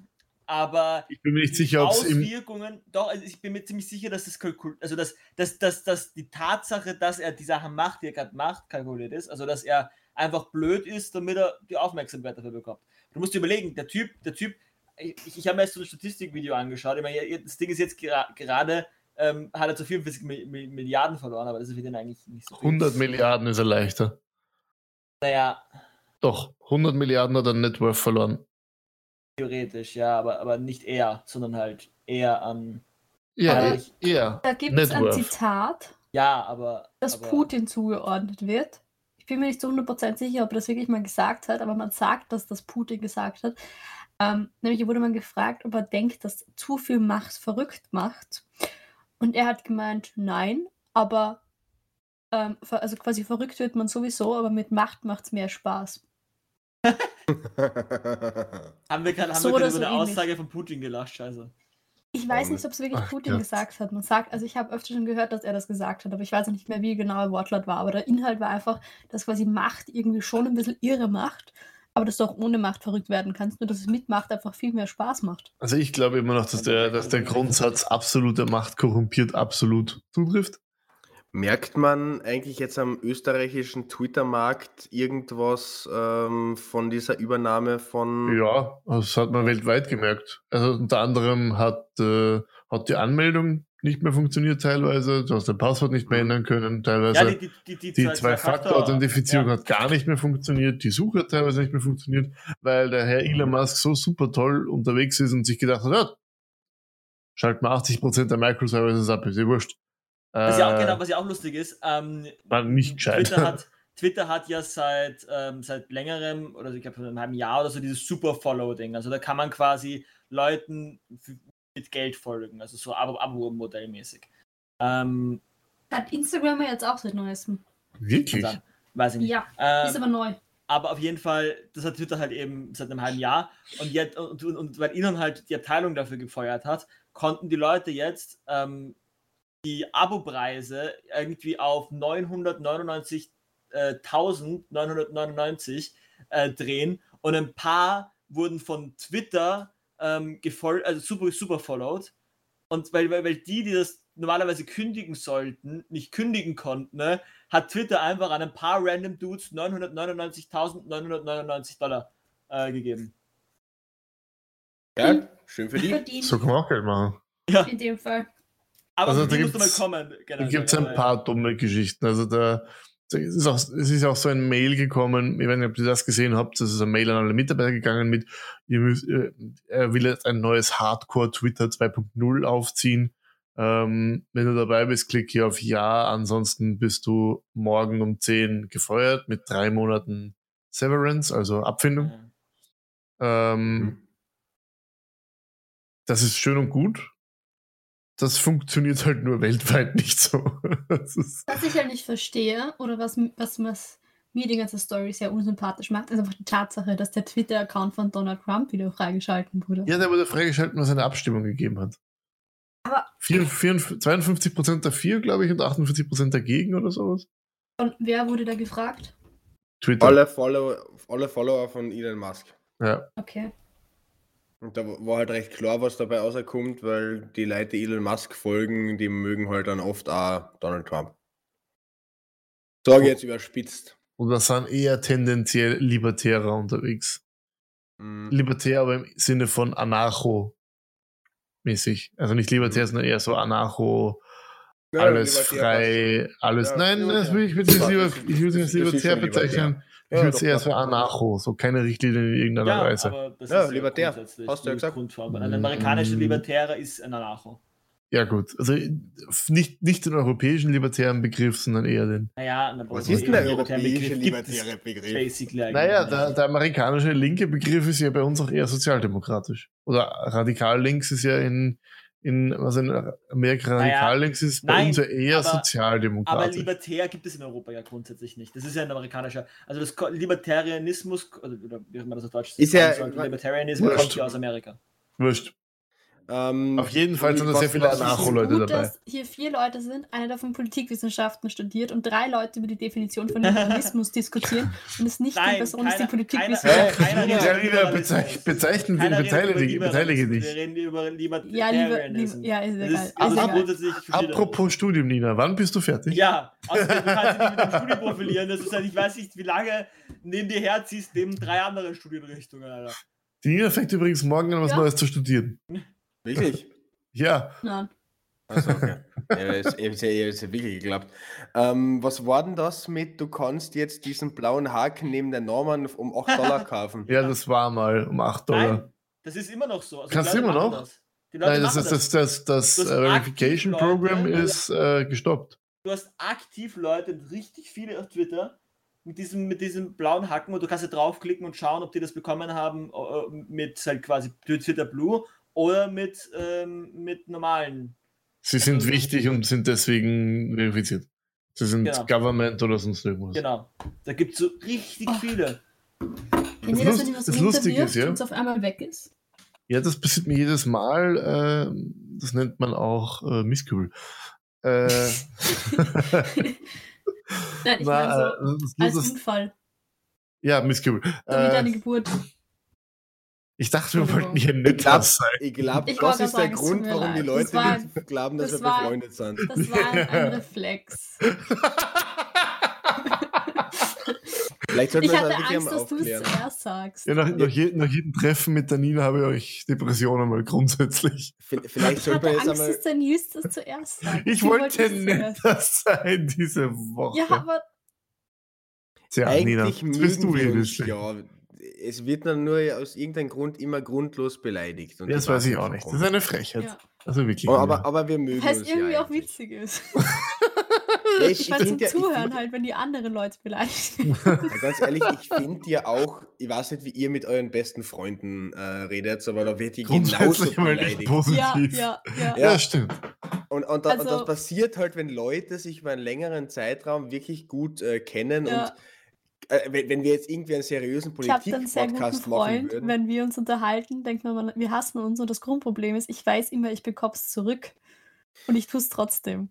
Aber ich bin mir nicht die sicher, ob Auswirkungen, doch, also ich bin mir ziemlich sicher, dass das kalkul also dass, dass, dass, dass die Tatsache, dass er die Sachen macht, die er gerade macht, kalkuliert ist. Also dass er einfach blöd ist, damit er die Aufmerksamkeit dafür bekommt. Du musst dir überlegen, der Typ, der Typ, ich, ich habe mir jetzt so ein Statistikvideo angeschaut. Ich meine, das Ding ist jetzt gera gerade, ähm, hat er zu 44 Mi- Mi- Milliarden verloren, aber das ist für den eigentlich nicht so viel. 100 Milliarden ist er leichter. Naja, Doch, 100 Milliarden hat er Net Worth verloren. theoretisch, ja, aber, aber nicht er, sondern halt eher an. Ja, eh- eher. Da gibt es ein. Zitat, Ja, aber. das aber, Putin zugeordnet wird. Ich bin mir nicht zu 100% sicher, ob er das wirklich mal gesagt hat, aber man sagt, dass das Putin gesagt hat. Ähm, nämlich wurde man gefragt, ob er denkt, dass zu viel Macht verrückt macht. Und er hat gemeint, nein, aber ähm, also quasi verrückt wird man sowieso, aber mit Macht macht es mehr Spaß. Haben wir gerade So gerade so über eine ähnlich. Aussage von Putin gelacht, scheiße. Ich weiß nicht, ob es wirklich ach Putin Gott. gesagt hat. Man sagt, also ich habe öfter schon gehört, dass er das gesagt hat, aber ich weiß auch nicht mehr, wie genau der Wortlaut war. Aber der Inhalt war einfach, dass quasi Macht irgendwie schon ein bisschen irre macht, aber dass du auch ohne Macht verrückt werden kannst, nur dass es mit Macht einfach viel mehr Spaß macht. Also ich glaube immer noch, dass der, dass der Grundsatz absolute Macht korrumpiert absolut zutrifft. Merkt man eigentlich jetzt am österreichischen Twitter-Markt irgendwas ähm, von dieser Übernahme von. Ja, das hat man weltweit gemerkt. Also unter anderem hat äh, hat die Anmeldung nicht mehr funktioniert teilweise, du hast dein Passwort nicht mehr ändern können, teilweise. Ja, die, die, die, Die Zwei-Faktor-Authentifizierung ja. hat gar nicht mehr funktioniert, die Suche hat teilweise nicht mehr funktioniert, weil der Herr Elon Musk so super toll unterwegs ist und sich gedacht hat, ja, schalten wir 80% der Microservices ab, ist ja wurscht. Was ja auch, Äh, genau, was ja auch lustig ist, ähm, war nicht gescheit. Twitter hat, Twitter hat ja seit, ähm, seit längerem, oder ich glaube seit einem halben Jahr oder so, dieses Super-Follow-Ding. Also da kann man quasi Leuten mit Geld folgen, also so Abo- Abo-Modellmäßig. Ähm, Hat Instagram ja jetzt auch seit neuestem. Wirklich? dann, weiß ich nicht. Ja, Ähm, ist aber neu. aber auf jeden Fall, das hat Twitter halt eben seit einem halben Jahr. Und, jetzt, und, und, und weil Elon halt die Abteilung dafür gefeuert hat, konnten die Leute jetzt ähm, die Abo-Preise irgendwie auf 999.999 äh, drehen. Und ein paar wurden von Twitter ähm, gefolgt, also super, super followed. Und weil, weil, weil die, die das normalerweise kündigen sollten, nicht kündigen konnten, ne, hat Twitter einfach an ein paar random Dudes 999.999 Dollar äh, gegeben. Ja, schön für die. Verdient. So kann man auch Geld machen. In dem Fall. Aber Also da die musst du mal gibt's- kommen. Da generell, gibt es ein paar dumme Geschichten. Also da, da es ist, auch, es ist auch so ein Mail gekommen, ich weiß nicht, ob ihr das gesehen habt, das ist ein Mail an alle Mitarbeiter gegangen mit, ihr müsst, er will jetzt ein neues Hardcore-Twitter 2.0 aufziehen. Ähm, wenn du dabei bist, klick hier auf Ja, ansonsten bist du morgen um 10 gefeuert mit drei Monaten Severance, also Abfindung. Ähm, Mhm. Das ist schön und gut. Das funktioniert halt nur weltweit nicht so. Das ist, Was ich halt nicht verstehe, oder was, was, was mir die ganze Story sehr unsympathisch macht, ist einfach die Tatsache, dass der Twitter-Account von Donald Trump wieder freigeschalten wurde. ja, der wurde freigeschaltet, weil es eine Abstimmung gegeben hat. Aber- 54, 52% dafür, glaube ich, und 48% dagegen oder sowas. Und wer wurde da gefragt? Twitter. Alle, Follow, alle Follower von Elon Musk. Ja. Okay. Und da war halt recht klar, was dabei rauskommt, weil die Leute die Elon Musk folgen, die mögen halt dann oft auch Donald Trump. Sage jetzt überspitzt. Und das sind eher tendenziell Libertärer unterwegs. Mhm. Libertär, aber im Sinne von Anarcho-mäßig. Also nicht libertär, Mhm. sondern eher so Anarcho, Ja, alles Libertär frei, alles. Ja, Nein, das will ich, würde ich, Ja, lieber, das- ich würde es libertär. bezeichnen. Ich Ja, würde es eher so Anarcho, so keine Richtlinie in irgendeiner Ja, Weise. aber das Ja, ist libertär. Hast du ja gesagt. Grundform. Ein amerikanischer Mm. Libertärer ist ein Anarcho. Ja, gut. Also nicht, nicht den europäischen libertären Begriff, sondern eher den. Naja, Was ist denn der europäische libertäre Begriff? Naja, der, der amerikanische linke Begriff ist ja bei uns auch eher sozialdemokratisch. Oder radikal links ist ja in, in was in Amerika Naja, radikal links ist, bei nein, uns ja eher aber- Aber sozialdemokratisch. libertär gibt es in Europa ja grundsätzlich nicht. Das ist ja ein amerikanischer. Also das Libertarianismus, oder, wie auch immer das auf Deutsch Ist ja- sollte, Libertarianismus Wurscht. kommt ja aus Amerika. Wurscht. Ähm, Auf jeden Fall sind da sehr viele Anarcho-Leute gut, dabei. dass hier vier Leute sind, einer davon Politikwissenschaften studiert und drei Leute über die Definition von Liberalismus diskutieren und es nicht Nein, die Person ist, die Politikwissenschaften studiert. Ja, Lina, bezeichnen, redet beteilige, dich- beteilige dich. Wir reden über Ja, lieber, lieber, ja, ist egal. ist, Ist also egal. Apropos Studium, Nina, wann bist du fertig? Ja, außerdem du kannst dich nicht mit dem Studium profilieren. Das ist halt, ich weiß nicht, wie lange neben dir herziehst, neben drei anderen Studienrichtungen, Alter. Die Nina fängt übrigens morgen an, was Ja. Neues zu studieren. Wirklich? Ja, Nein. Achso, okay. ja, ist, ist, ja, ist ja wirklich geklappt. Ähm, was war denn das mit, du kannst jetzt diesen blauen Haken neben der Norman um 8 Dollar kaufen? ja, das war mal um 8 Dollar. Nein, das ist immer noch so. Also Kannst du Leute immer noch? Das. Leute Nein, das, ist, das, das, das, Du hast äh, Verification Leute, Program die- ist äh, gestoppt. du hast aktiv Leute, richtig viele auf Twitter, mit diesem, mit diesem blauen Haken und du kannst ja draufklicken und schauen, ob die das bekommen haben äh, mit halt quasi Twitter Blue oder mit, ähm, mit normalen. Sie sind wichtig und sind deswegen verifiziert. Sie sind Genau. Government oder sonst irgendwas. Genau. Da gibt es so richtig Oh. viele. Kennt ihr Das wenn ihr was Lust- das im Lustige Winter ist, ja- und es auf einmal weg ist? Ja, das passiert mir jedes Mal. Äh, das nennt man auch äh, Misskübel. Äh, Nein, ich na, meine äh, so das, als das, Unfall. ja, Misskübel. So wie deine Äh, Geburt. Ich dachte, wir wollten hier Ich glaub, was sein. ich glaube, Ich das ist der sagen, Grund, warum die leid. Leute Das war- nicht glauben, dass das wir war- befreundet sind. Das war ein, ein Reflex. Vielleicht Ich hatte Angst, dass du es zuerst sagst. Ja, nach, nach, je, nach jedem Treffen mit der Nina habe ich euch Depressionen mal grundsätzlich. Vielleicht Ich sollte hatte man jetzt Angst, einmal. dass der Nils das zuerst sagt. Ich Sie wollte es netter sein diese Woche. Ja, aber Tja, Nina, Eigentlich jetzt bist du hier ja. Es wird dann nur aus irgendeinem Grund immer grundlos beleidigt. und Das weiß ich auch nicht. Das ist eine. Frechheit. ja. Also wirklich. Aber, aber, aber wir mögen weil es irgendwie ja auch eigentlich. witzig ist. Ja, ich, Ich zum ja, Zuhören halt, wenn die anderen Leute beleidigen. ja, ganz ehrlich, ich finde ja auch, ich weiß nicht, wie ihr mit euren besten Freunden äh, redet, aber da wird ihr genauso beleidigt. ja, positiv. ja, ja. Ja, stimmt. Und, und, da, und das Also- passiert halt, wenn Leute sich über einen längeren Zeitraum wirklich gut äh, kennen Ja. und wenn, wenn wir jetzt irgendwie einen seriösen Politik-Podcast machen würden. wenn wir uns unterhalten, denkt man, wir hassen uns und das Grundproblem ist, ich weiß immer, ich bekomm's zurück. Und ich tue es trotzdem.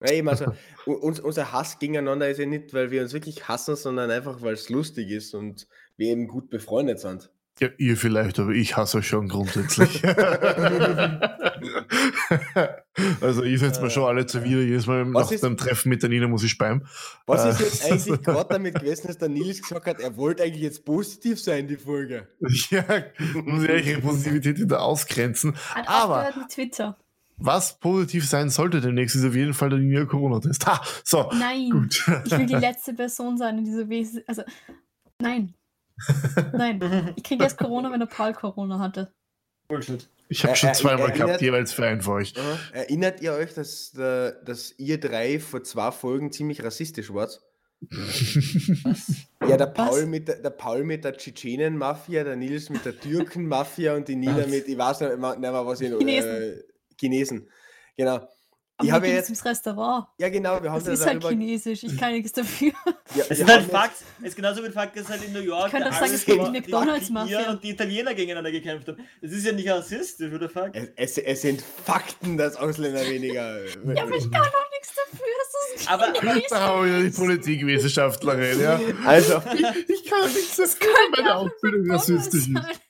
Ja, eben, also, uns, unser Hass gegeneinander ist ja nicht, weil wir uns wirklich hassen, sondern einfach, weil es lustig ist und wir eben gut befreundet sind. Ja, ihr vielleicht, aber ich hasse euch schon grundsätzlich. also ich setze mir schon alle zuwider. Jedes Mal nach ist- dem Treffen mit der Nina muss ich speimen. Was Äh, ist jetzt eigentlich gerade damit gewesen, dass der Nils gesagt hat, er wollte eigentlich jetzt positiv sein, die Folge? Ja, muss ich eigentlich ihre Positivität wieder ausgrenzen. Hat Aber Twitter. was positiv sein sollte demnächst, ist auf jeden Fall der Nina Corona-Test. Ha, so, Nein, gut. ich will die letzte Person sein in dieser Wesen. Also, nein. Nein. Ich kriege erst Corona, wenn der Paul Corona hatte. Bullshit. Ich habe Äh, schon äh, zweimal erinnert- gehabt, jeweils für einen von euch. Erinnert ihr euch, dass, der, dass ihr drei vor zwei Folgen ziemlich rassistisch wart? Was? Ja, der Was? Paul, mit der, der Paul mit der Tschetschenen-Mafia, der Nils mit der Türken-Mafia und die Nina Was? mit, ich weiß nicht mehr, nicht mehr was ich Chinesen. Äh, Chinesen. Genau. Aber Ich habe jetzt, ins Restaurant. ja genau, wir haben Das da ist halt darüber, chinesisch. Ich kann nichts dafür. ja, Es sind halt Fakt, es ist genauso wie ein Fakt, dass halt in New York könnte auch der sagen, es gibt die McDonald's-Mafia. Und die Italiener gegeneinander gekämpft haben. Das ist ja nicht rassistisch, oder Fakt? jetzt- es, es sind Fakten, dass Ausländer weniger. Ja, aber ich kann auch nichts dafür. Das ist Aber-. Da haben wir wieder die Politikwissenschaftlerin, ja. Also, Ich kann nichts dafür, meine Ausbildung rassistisch ist.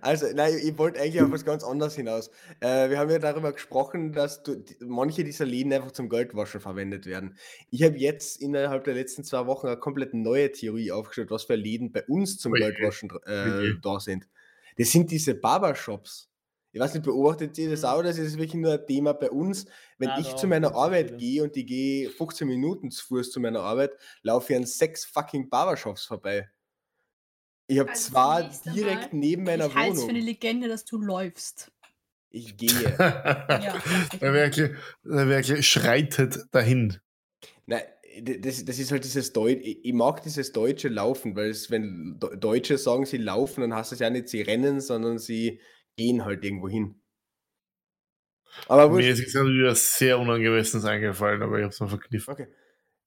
Also, nein, ich wollte eigentlich auf was ganz anderes hinaus. Äh, wir haben ja darüber gesprochen, dass du, die, manche dieser Läden einfach zum Geldwaschen verwendet werden. Ich habe jetzt innerhalb der letzten zwei Wochen eine komplett neue Theorie aufgestellt, was für Läden bei uns zum Oje. Geldwaschen äh, Oje. da sind. Das sind diese Barbershops. Ich weiß nicht, beobachtet ihr das auch oder ist das wirklich nur ein Thema bei uns? Wenn Nein, ich zu meiner Arbeit gehe und ich gehe 15 Minuten zu Fuß zu meiner Arbeit, laufe ich an sechs fucking Barbershops vorbei. Ich habe Also zunächst direkt einmal, neben meiner ich halte es für eine Wohnung. Legende, dass du läufst. Ich gehe. Ja, Der wirklich, der wirklich schreitet dahin. Nein, das, das ist halt dieses Deutsch. Ich, ich mag dieses deutsche Laufen, weil es, wenn Deutsche sagen, sie laufen, dann heißt es ja nicht, sie rennen, sondern sie gehen halt irgendwo hin. Aber Mir ist jetzt gerade wieder sehr Unangemessenes eingefallen, aber ich habe es mal verkniffen. Okay.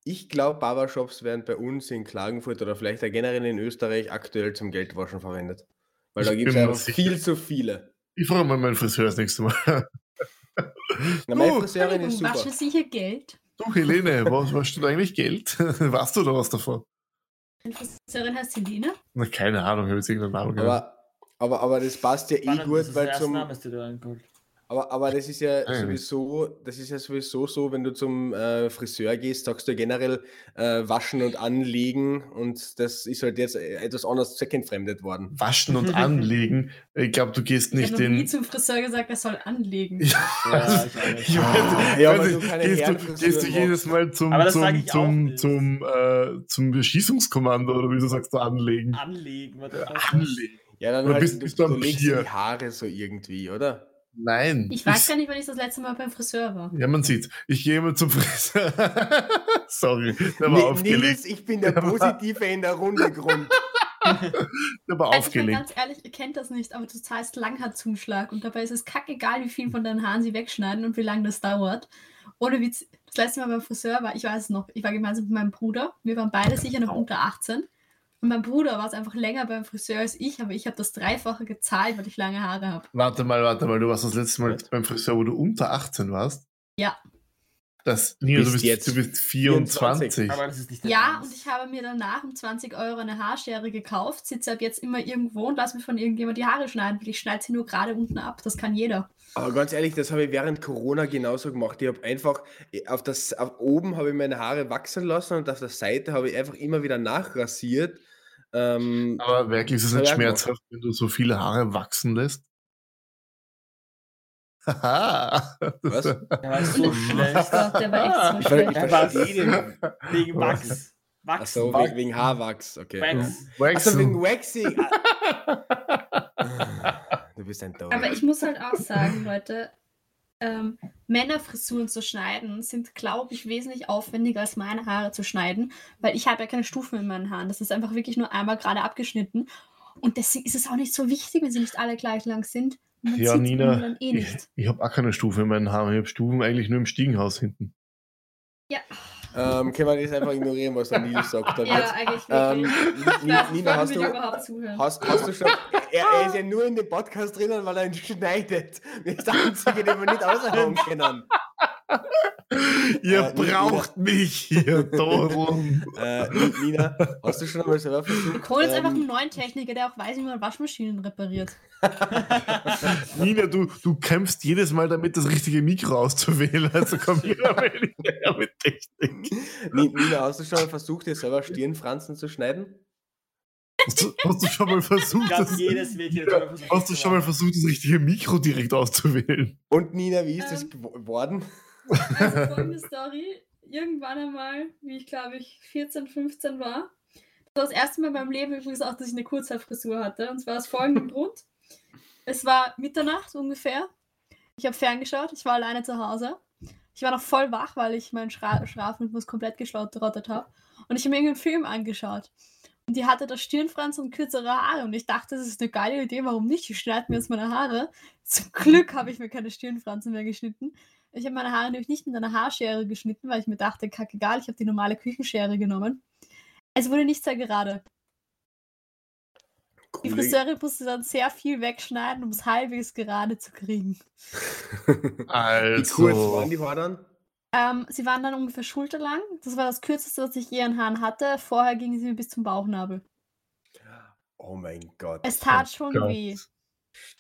Ich glaube, Barbershops werden bei uns in Klagenfurt oder vielleicht auch generell in Österreich aktuell zum Geldwaschen verwendet. Weil da Ich gibt es einfach sicher. viel zu viele. Ich frage mal meinen Friseur das nächste Mal. Na, meine Friseurin ist super. Waschen Sie hier Geld? Du, Helene, was warst du eigentlich Geld? Weißt du da was davon? Meine Friseurin heißt Helene. Na, keine Ahnung, ich habe jetzt irgendeinen Namen gehört. Aber, aber, aber das passt ja eh Spannend, gut, weil zum. Name, Aber, aber das ist ja Eigentlich. sowieso, das ist ja sowieso so, wenn du zum äh, Friseur gehst, sagst du ja generell äh, waschen und anlegen und das ist halt jetzt äh, etwas anders zweckentfremdet worden. Waschen und anlegen. Ich glaube, du gehst Ich nicht habe noch nie zum Friseur gesagt, er soll anlegen. Ja, Ja, ich nicht. ich weiß, Ja, weil nicht, du gehst, du, gehst du jedes Mal zum, Aber zum, ich zum, nicht. zum, äh, zum Beschießungskommando oder wie du sagst, du anlegen. Anlegen, was was- Anlegen. Ja, dann Oder halt, bist- du, bist du du legst die Haare so irgendwie, oder? Nein. Ich weiß gar nicht, wann ich das letzte Mal beim Friseur war. Ja, man sieht. Ich gehe immer zum Friseur. Sorry, der war Nee, aufgelegt. Nils, ich bin der Der war- Positive in der Runde Grund. Der war Also ich meine, aufgelegt. ganz ehrlich, ihr kennt das nicht, aber du zahlst Langhaarzuschlag und dabei ist es kackegal, wie viel von deinen Haaren sie wegschneiden und wie lange das dauert. Ohne Witz, das letzte Mal beim Friseur war, ich weiß es noch, ich war gemeinsam mit meinem Bruder. Wir waren beide sicher noch unter 18. Und mein Bruder war es einfach länger beim Friseur als ich, aber ich habe das Dreifache gezahlt, weil ich lange Haare habe. Warte mal, warte mal. Du warst das letzte Mal beim Friseur, wo du unter 18 warst. Ja. Das, Nina, du Bist jetzt du bist 24. Aber das ist nicht dein Ja, Ernst. und ich habe mir danach um 20 Euro eine Haarschere gekauft, sitze ab jetzt immer irgendwo und lasse mir von irgendjemand die Haare schneiden, weil ich schneide sie nur gerade unten ab. Das kann jeder. Aber ganz ehrlich, das habe ich während Corona genauso gemacht. Ich habe einfach äh, auf das auf oben habe ich meine Haare wachsen lassen und auf der Seite habe ich einfach immer wieder nachrasiert. Ähm, Aber wirklich ist es nicht ich schmerzhaft, wenn du so viele Haare wachsen lässt? Haha. Was? Der war so schlecht. Der war echt so Ich, ich schlecht. Er war. Wegen Wachs. Wachs. Achso, wegen, wegen Haarwachs, okay. Wax. Achso, wegen. Waxing. Du bist ein Dauer. Aber ich muss halt auch sagen, Leute, ähm, Männerfrisuren zu schneiden sind, glaube ich, wesentlich aufwendiger als meine Haare zu schneiden, weil ich habe ja keine Stufen in meinen Haaren. Das ist einfach wirklich nur einmal gerade abgeschnitten. Und deswegen ist es auch nicht so wichtig, wenn sie nicht alle gleich lang sind. Ja, Nina, eh ich, ich habe auch keine Stufe in meinen Haaren. Ich habe Stufen eigentlich nur im Stiegenhaus hinten. Ja, Ähm, können wir das einfach ignorieren, was der Nils sagt? Dann ja jetzt? eigentlich Ähm, wirklich. Ja, Nina, hast du, ich überhaupt zuhören? hast, hast du schon. Er, er ist ja nur in dem Podcast drinnen, weil er ihn schneidet. Das ist der Einzige, den wir nicht aushauen können. Ihr Äh, Nina- braucht mich hier, Dodeln. Äh, Ni- Nina, hast du schon einmal selber versucht? Ich hole jetzt einfach einen ähm, neuen Techniker, der auch weiß, wie man Waschmaschinen repariert. Nina, du, du kämpfst jedes Mal damit, das richtige Mikro auszuwählen. Also komm hier mit Technik. Ni- Nina, hast du schon mal versucht, dir selber Stirnfransen zu schneiden? Hast du, hast du schon mal versucht, das, jedes mal versucht, hast du schon mal versucht, das richtige Mikro direkt auszuwählen? Und Nina, wie ist das Ähm. gewo- geworden? Also folgende Story. Irgendwann einmal, wie ich glaube ich 14, 15 war. Das war das erste Mal in meinem Leben übrigens auch, dass ich eine Kurzhaarfrisur hatte. Und zwar aus folgendem Grund. Es war Mitternacht ungefähr. Ich habe ferngeschaut, ich war alleine zu Hause. Ich war noch voll wach, weil ich meinen Schra Schlafrhythmus komplett geschlottet habe. Und ich habe mir irgendeinen Film angeschaut. Und die hatte da Stirnfranz und kürzere Haare. Und ich dachte, das ist eine geile Idee, warum nicht? Ich schneide mir jetzt meine Haare. Zum Glück habe ich mir keine Stirnfransen mehr geschnitten. Ich habe meine Haare nämlich nicht mit einer Haarschere geschnitten, weil ich mir dachte, kack egal, ich habe die normale Küchenschere genommen. Es wurde nicht sehr gerade. Die Friseurin musste dann sehr viel wegschneiden, um es halbwegs gerade zu kriegen. Wie Also, kurz waren die Haare dann? Ähm, sie waren dann ungefähr schulterlang. Das war das kürzeste, was ich je an Haaren hatte. Vorher gingen sie mir bis zum Bauchnabel. Oh mein Gott. Es tat schon Gott. weh.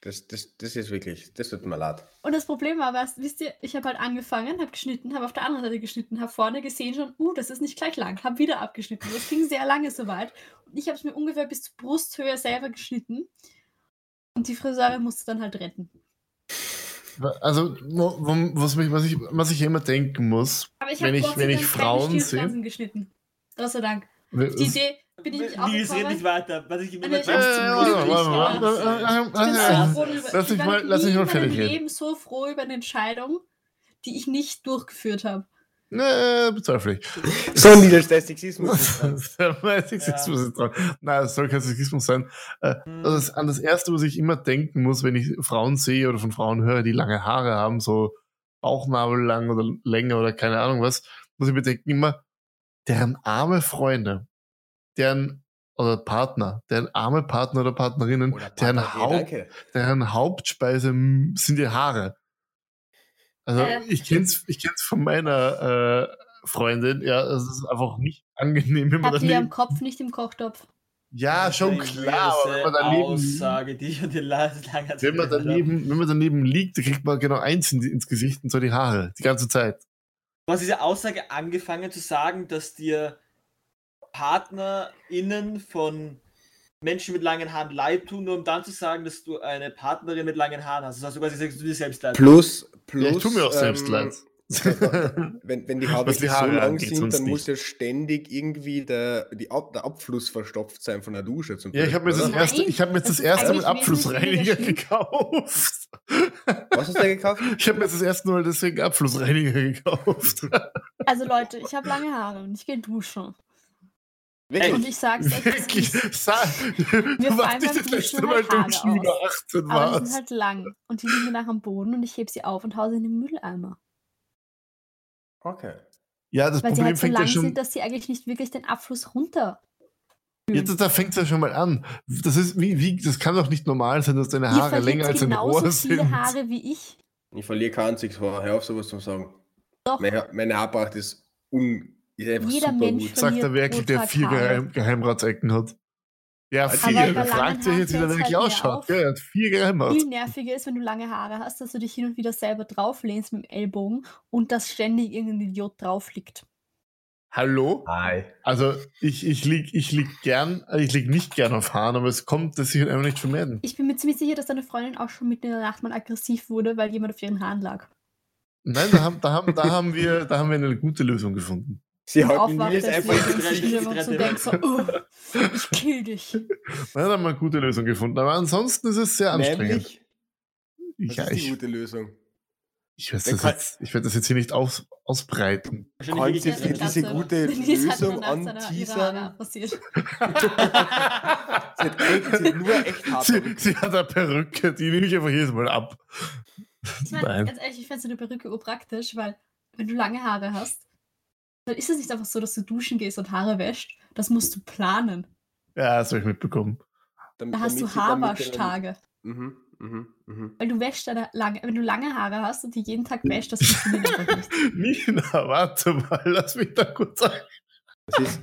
Das, das, das ist wirklich, das tut mir leid. Und das Problem war, weißt, wisst ihr, ich habe halt angefangen, habe geschnitten, habe auf der anderen Seite geschnitten, habe vorne gesehen schon, uh, das ist nicht gleich lang, habe wieder abgeschnitten. Das ging sehr lange soweit. Und ich habe es mir ungefähr bis zur Brusthöhe selber geschnitten. Und die Friseurin musste dann halt retten. also wo- wo- was, mich, was, ich, was ich immer denken muss, Aber ich Wenn ich- wenn ich Frauen sehe- geschnitten. Gott sei Dank. Die Idee bin ich nicht auch Nils, red nicht weiter. Was ich immer Äh, Ich bin. Lass ich mich mal- lass mich mal fertig reden. Leben so froh über eine Entscheidung, die ich nicht durchgeführt habe. Ne, bezweifle ich. So, ist der Sexismus. Der Sexismus ist dran. Nein, es soll kein Sexismus sein. Äh. Das ist an das Erste, was ich immer denken muss, wenn ich Frauen sehe oder von Frauen höre, die lange Haare haben, so Bauchnabel lang oder länger oder keine Ahnung was, muss ich mir denken immer, deren arme Freunde, deren oder Partner, deren arme Partner oder Partnerinnen, Oder deren, Partner, Haupt, danke. deren Hauptspeise m, sind die Haare. Also Äh. ich kenn's, ich kenn's von meiner äh, Freundin, ja, es ist einfach nicht angenehm, wenn man Habt ihr am. Kopf, nicht im Kochtopf. Ja, Das schon klar, aber wenn man daneben, Aussage, die ich und die lange Zeit wenn man daneben, wenn man daneben liegt, dann kriegt man genau eins in, die- ins Gesicht und zwar die Haare, die ganze Zeit. Du hast diese Aussage angefangen zu sagen, dass dir PartnerInnen von Menschen mit langen Haaren leid tun, nur um dann zu sagen, dass du eine Partnerin mit langen Haaren hast. Das hast du quasi dass du dir selbst leid Plus, plus. Ja, ich tue mir auch selbst ähm, leid. Wenn, wenn die Haare die wirklich so Haare lang sind, dann muss ja ständig irgendwie der, die Ab, der Abfluss verstopft sein von der Dusche zum Ja, ich habe mir, das erste- ich hab mir jetzt das erste Mal Abflussreiniger gekauft. Was hast du gekauft? Ich habe mir jetzt das erste Mal deswegen Abflussreiniger gekauft. Also Leute, ich habe lange Haare und ich gehe duschen. Wirklich? Und ich sag's ist, sag, du fallen warst nicht das letzte Mal halt Haare duschen, wie du aus. 18 aber die warst. sind halt lang. Und die liegen danach am Boden und ich heb sie auf und hau sie in den Mülleimer. Okay. Ja, das Weil sie Problem halt so fängt lang ja schon. sind, dass sie eigentlich nicht wirklich den Abfluss runter. Jetzt, da fängt es ja schon mal an. Das ist wie, wie, das kann doch nicht normal sein, dass deine Haare länger als ein genauso Rohr viele sind. Haare wie ich. Ich verliere kein einziges Haar. Hör auf, sowas zu sagen. Doch, Meine, meine Haarpracht ist, un, Jeder super Mensch gut. Sagt der pro der vier. Geheim Geheimratsecken hat. Ja, vier. Da fragt sich jetzt, wie der wirklich halt ausschaut. Er hat vier viel Geheimrats. nerviger ist, wenn du lange Haare hast, dass du dich hin und wieder selber drauflehnst mit dem Ellbogen und dass ständig irgendein Idiot drauf liegt. Hallo? Hi. Also, ich, ich lieg, ich lieg gern, also ich lieg nicht gern auf Haaren, aber es kommt, das sich halt einfach nicht vermeiden. Ich bin mir ziemlich sicher, dass deine Freundin auch schon mitten in der Nacht mal aggressiv wurde, weil jemand auf ihren Haaren lag. Nein, da haben, da haben, da haben wir, da haben wir eine gute Lösung gefunden. Sie Und halten mir jetzt einfach sich ins einfach so Drei- denkt so, oh, ich kill dich. Da haben wir eine gute Lösung gefunden. Aber ansonsten ist es sehr anstrengend. Nämlich, Ich, das ja, ist die ich, gute Lösung. ich werde Wer das, kann- jetzt- ich werd das jetzt hier nicht aus, ausbreiten. Wirklich du nicht diese gute hat Lösung anteasern? Sie hat, echt, sie hat nur echt hart. Sie, sie hat eine Perücke, die nehme ich einfach jedes Mal ab. Ich meine, ganz ehrlich, ich fände so eine Perücke urpraktisch, weil wenn du lange Haare hast, dann ist es nicht einfach so, dass du duschen gehst und Haare wäscht. Das musst du planen. Ja, das habe ich mitbekommen. Damit- Da hast du Haarwaschtage. Mhm, mhm, mhm. Weil du wäschst deine lange, wenn du lange Haare hast und die jeden Tag wäschst, das funktioniert einfach nicht. Nina, warte mal, lass mich da kurz ein. Das ist,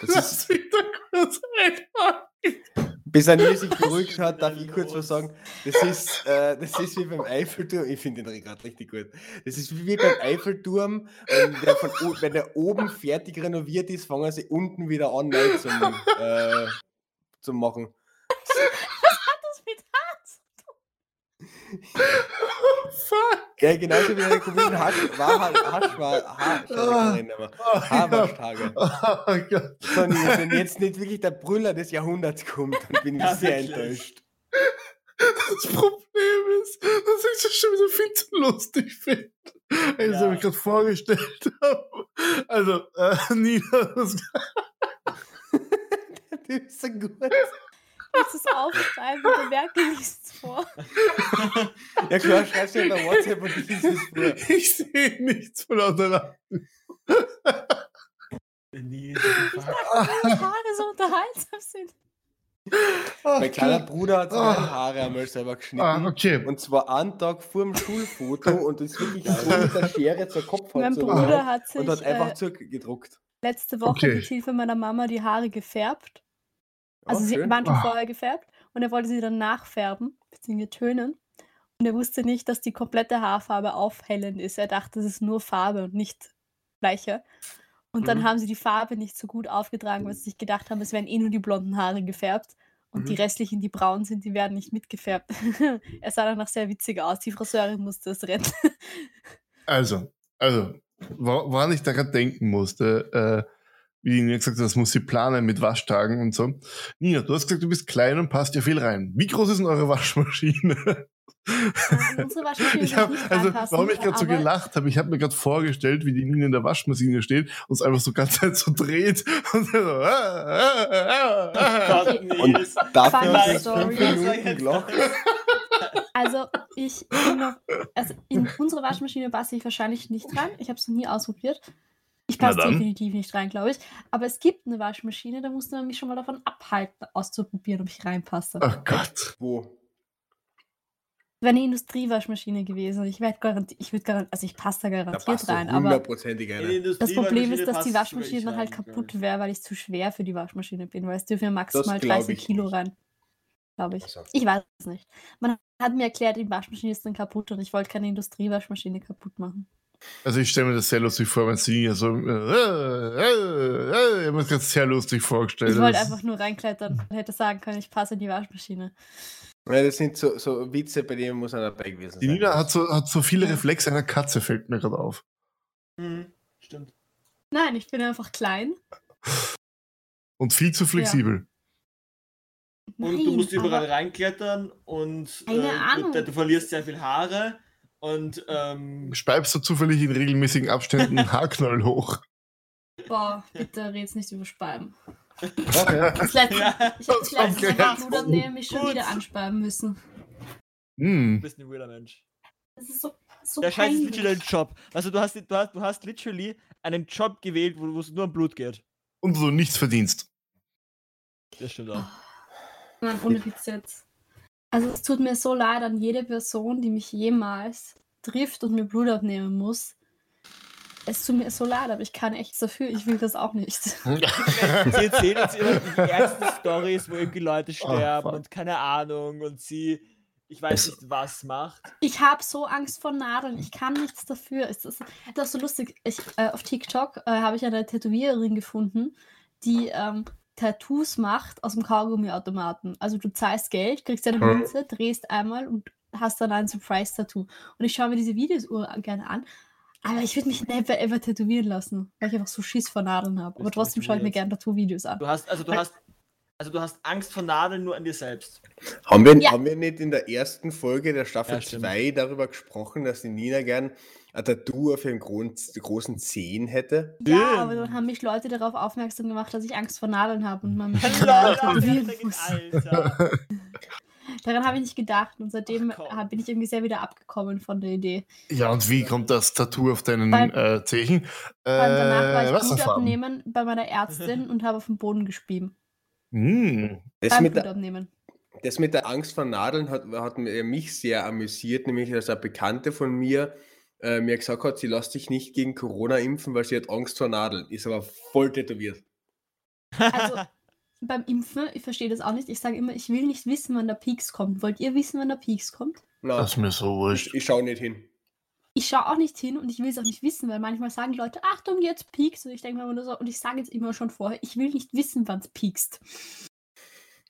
das Lass ist, mich da kurz ein. Bis er sich beruhigt hat, darf ich kurz was sagen. Das ist, äh, das ist wie beim Eiffelturm. Ich finde den gerade richtig gut. Das ist wie beim Eiffelturm. Wenn der, von, wenn der oben fertig renoviert ist, fangen sie unten wieder an, neu zum, äh, zum machen. Das Fuck. Ja, genauso wie eine komischen Hasch, war, Hasch, war, Hasch, Oh, Haarwaschtage. Oh Gott. So, Nils, wenn jetzt nicht wirklich der Brüller des Jahrhunderts kommt, dann bin ich Ja, sehr wirklich. enttäuscht. Das Problem ist, dass ich das schon wieder viel zu lustig finde. Als Ja. ich mir gerade vorgestellt habe. Also, äh, Nina, das, Das ist so gut. Willst du es aufschreiben? Der Werke liest vor. Ja klar, schreib's mir bei WhatsApp und ich lese es vor. ich sehe nichts von lauter Lachen. Nee, Dass Haare so unterhaltsam sind. Mein kleiner Bruder hat seine Ah. Haare einmal selber geschnitten. Ah, okay. Und zwar einen Tag vor dem Schulfoto und ist wirklich so mit der Schere zur Kopf Mein Bruder hat sich und hat einfach äh, zurückgedruckt. letzte Woche Okay. mit Hilfe meiner Mama die Haare gefärbt. Also Oh, sie schön. waren schon Ah. vorher gefärbt und er wollte sie dann nachfärben, bzw. tönen. Und er wusste nicht, dass die komplette Haarfarbe aufhellend ist. Er dachte, es ist nur Farbe und nicht Bleiche. Und dann Mhm. haben sie die Farbe nicht so gut aufgetragen, weil sie sich gedacht haben, es werden eh nur die blonden Haare gefärbt. Und die Mhm. restlichen, die braun sind, die werden nicht mitgefärbt. er sah danach sehr witzig aus. Die Friseurin musste es retten. Also, also, wo- woran ich da gerade denken musste, äh, wie die Nina gesagt hat, das muss sie planen mit Waschtagen und so. Nina, du hast gesagt, du bist klein und passt ja viel rein. Wie groß ist denn eure Waschmaschine? In unsere Waschmaschine Ich hab, also, warum ich gerade so gelacht habe, ich habe mir gerade vorgestellt, wie die Nina in der Waschmaschine steht und es einfach so ganz Zeit so dreht und so, ah, ah, ah, Und dafür fünf Minuten. Also, ich bin noch, also in unsere Waschmaschine passe ich wahrscheinlich nicht rein. Ich habe es noch nie ausprobiert. Ich passe definitiv nicht rein, glaube ich. Aber es gibt eine Waschmaschine, da musste man mich schon mal davon abhalten, auszuprobieren, ob ich reinpasse. Oh Gott. Wo? Wäre eine Industriewaschmaschine gewesen. Ich werde garantiert, ich würde garantiert, also ich passe da Da garantiert du rein. Aber das Problem ist, dass die Waschmaschine dann halt kaputt wäre, weil ich zu schwer für die Waschmaschine bin, weil es dürfen ja maximal glaub 30 ich Kilo nicht. rein. Glaube ich. Also. Ich weiß es nicht. Man hat mir erklärt, die Waschmaschine ist dann kaputt und ich wollte keine Industriewaschmaschine kaputt machen. Also ich stelle mir das sehr lustig vor, wenn sie Nina so, äh, äh, äh, ich habe mir das sehr lustig vorgestellt. Ich wollte einfach nur reinklettern und hätte sagen können, ich passe in die Waschmaschine. Ja, das sind so, so Witze, bei denen muss einer dabei gewesen Die sein. Nina hat so, hat so viele Reflexe einer Katze, fällt mir gerade auf. Mhm, stimmt. Nein, ich bin einfach klein. Und viel zu flexibel. Und Nein, du musst überall reinklettern und Keine äh, Ahnung. Du, du verlierst sehr viel Haare und ähm, Speibst du zufällig in regelmäßigen Abständen einen Haarknoll hoch? Boah, bitte red's nicht über Speiben. Okay. Das letzte, Ja, ich habe das letzte okay. Mal beim Blutabnehmen mich schon Gut. wieder anspeiben müssen. du Hm. bist ein weirder Mensch. Das ist so, so Der Scheiß ist literally ein Job. Also du hast, du hast, du hast literally einen Job gewählt, wo wo es nur um Blut geht. Und du nichts verdienst. Das stimmt auch. Mann, ohne Witz jetzt. Also es tut mir so leid an jede Person, die mich jemals trifft und mir Blut abnehmen muss. es tut mir so leid, aber ich kann echt dafür. Ich will das auch nicht. Sie erzählen uns immer die ersten Stories, wo irgendwie Leute sterben fuck. und keine Ahnung und sie, ich weiß nicht, was macht. Ich habe so Angst vor Nadeln. Ich kann nichts dafür. Es ist, das ist so lustig. Ich, äh, auf TikTok äh, habe ich eine Tätowiererin gefunden, die ähm, Tattoos macht aus dem Kaugummiautomaten. Also du zahlst Geld, kriegst eine Hm. Münze, drehst einmal und hast dann ein Surprise-Tattoo. Und ich schaue mir diese Videos gerne an. Aber ich würde mich never ever tätowieren lassen, weil ich einfach so Schiss vor Nadeln habe. Aber trotzdem schaue ich mir gerne Tattoo-Videos an. Du hast, also du hast, also du hast Angst vor Nadeln nur an dir selbst. Haben wir, Ja. haben wir nicht in der ersten Folge der Staffel Ja, stimmt. 2 darüber gesprochen, dass die Nina gern ein Tattoo auf ihren gro großen Zehen hätte? Ja, aber Stimmt. dann haben mich Leute darauf aufmerksam gemacht, dass ich Angst vor Nadeln habe und man mich Alter. Daran habe ich nicht gedacht und seitdem Ach, bin ich irgendwie sehr wieder abgekommen von der Idee. Ja, und wie kommt das Tattoo auf deinen Beim- äh? Vor allem danach war Äh, ich Blut abnehmen bei meiner Ärztin und habe auf den Boden gespieben. Hm. Das mit, der, abnehmen. das mit der Angst vor Nadeln hat, hat mich sehr amüsiert, nämlich dass eine Bekannte von mir äh, mir gesagt hat, sie lässt sich nicht gegen Corona impfen, weil sie hat Angst vor Nadeln. Ist aber voll tätowiert. Also beim Impfen, ich verstehe das auch nicht. Ich sage immer, ich will nicht wissen, wann der Peaks kommt. Wollt ihr wissen, wann der Peaks kommt? Na, Das ist mir so ich, wurscht. ich schaue nicht hin. Ich schaue auch nicht hin und ich will es auch nicht wissen, weil manchmal sagen die Leute, Achtung, jetzt Peaks. Und ich denke mir immer nur so, und ich sage jetzt immer schon vorher, ich will nicht wissen, wann es.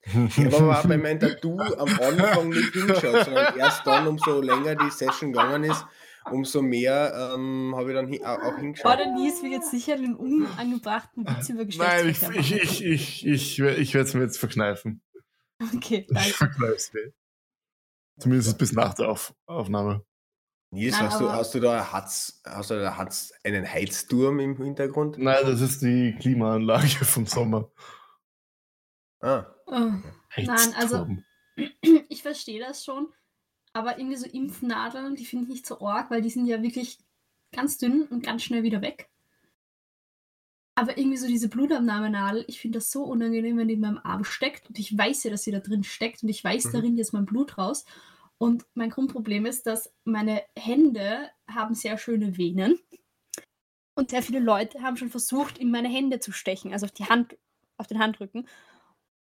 Ich habe aber auch bei meinem Tattoo am Anfang nicht hingeschaut, sondern erst dann, umso länger die Session gegangen ist, umso mehr ähm, habe ich dann hi auch, auch Boah, hingeschaut. der Nies will jetzt sicher den unangebrachten Witz über Nein, ich, ich, ich, ich, ich, ich werde es mir jetzt verkneifen. Okay, Ich danke. verkneife es mir. Zumindest bis nach der Auf Aufnahme. Nils, Nein, hast, du, hast du da Hatz, hast du da Hatz, einen Heizturm im Hintergrund? Nein, das ist die Klimaanlage vom Sommer. Ah, Oh. Nein, also- Heizturm. Ich verstehe das schon, aber irgendwie so Impfnadeln, die finde ich nicht so arg, weil die sind ja wirklich ganz dünn und ganz schnell wieder weg. Aber irgendwie so diese Blutabnahmenadel, ich finde das so unangenehm, wenn die in meinem Arm steckt und ich weiß ja, dass sie da drin steckt und ich weiß, Mhm. da rinnt jetzt mein Blut raus. Und mein Grundproblem ist, dass meine Hände haben sehr schöne Venen und sehr viele Leute haben schon versucht, in meine Hände zu stechen, also auf die Hand, auf den Handrücken.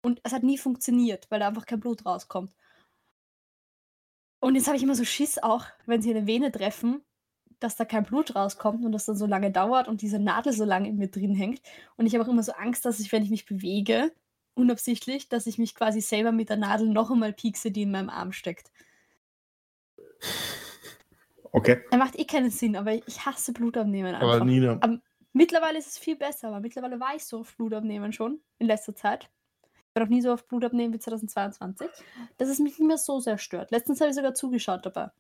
Und es hat nie funktioniert, weil da einfach kein Blut rauskommt. Und jetzt habe ich immer so Schiss auch, wenn sie eine Vene treffen, dass da kein Blut rauskommt und das dann so lange dauert und diese Nadel so lange in mir drin hängt. Und ich habe auch immer so Angst, dass ich, wenn ich mich bewege, unabsichtlich, dass ich mich quasi selber mit der Nadel noch einmal piekse, die in meinem Arm steckt. Okay. Er macht eh keinen Sinn, aber ich hasse Blutabnehmen einfach. Aber Nina, Aber mittlerweile ist es viel besser, aber mittlerweile war ich so auf Blutabnehmen schon in letzter Zeit. Ich war noch nie so auf Blutabnehmen wie 2022, dass es mich nicht mehr so sehr stört. Letztens habe ich sogar zugeschaut dabei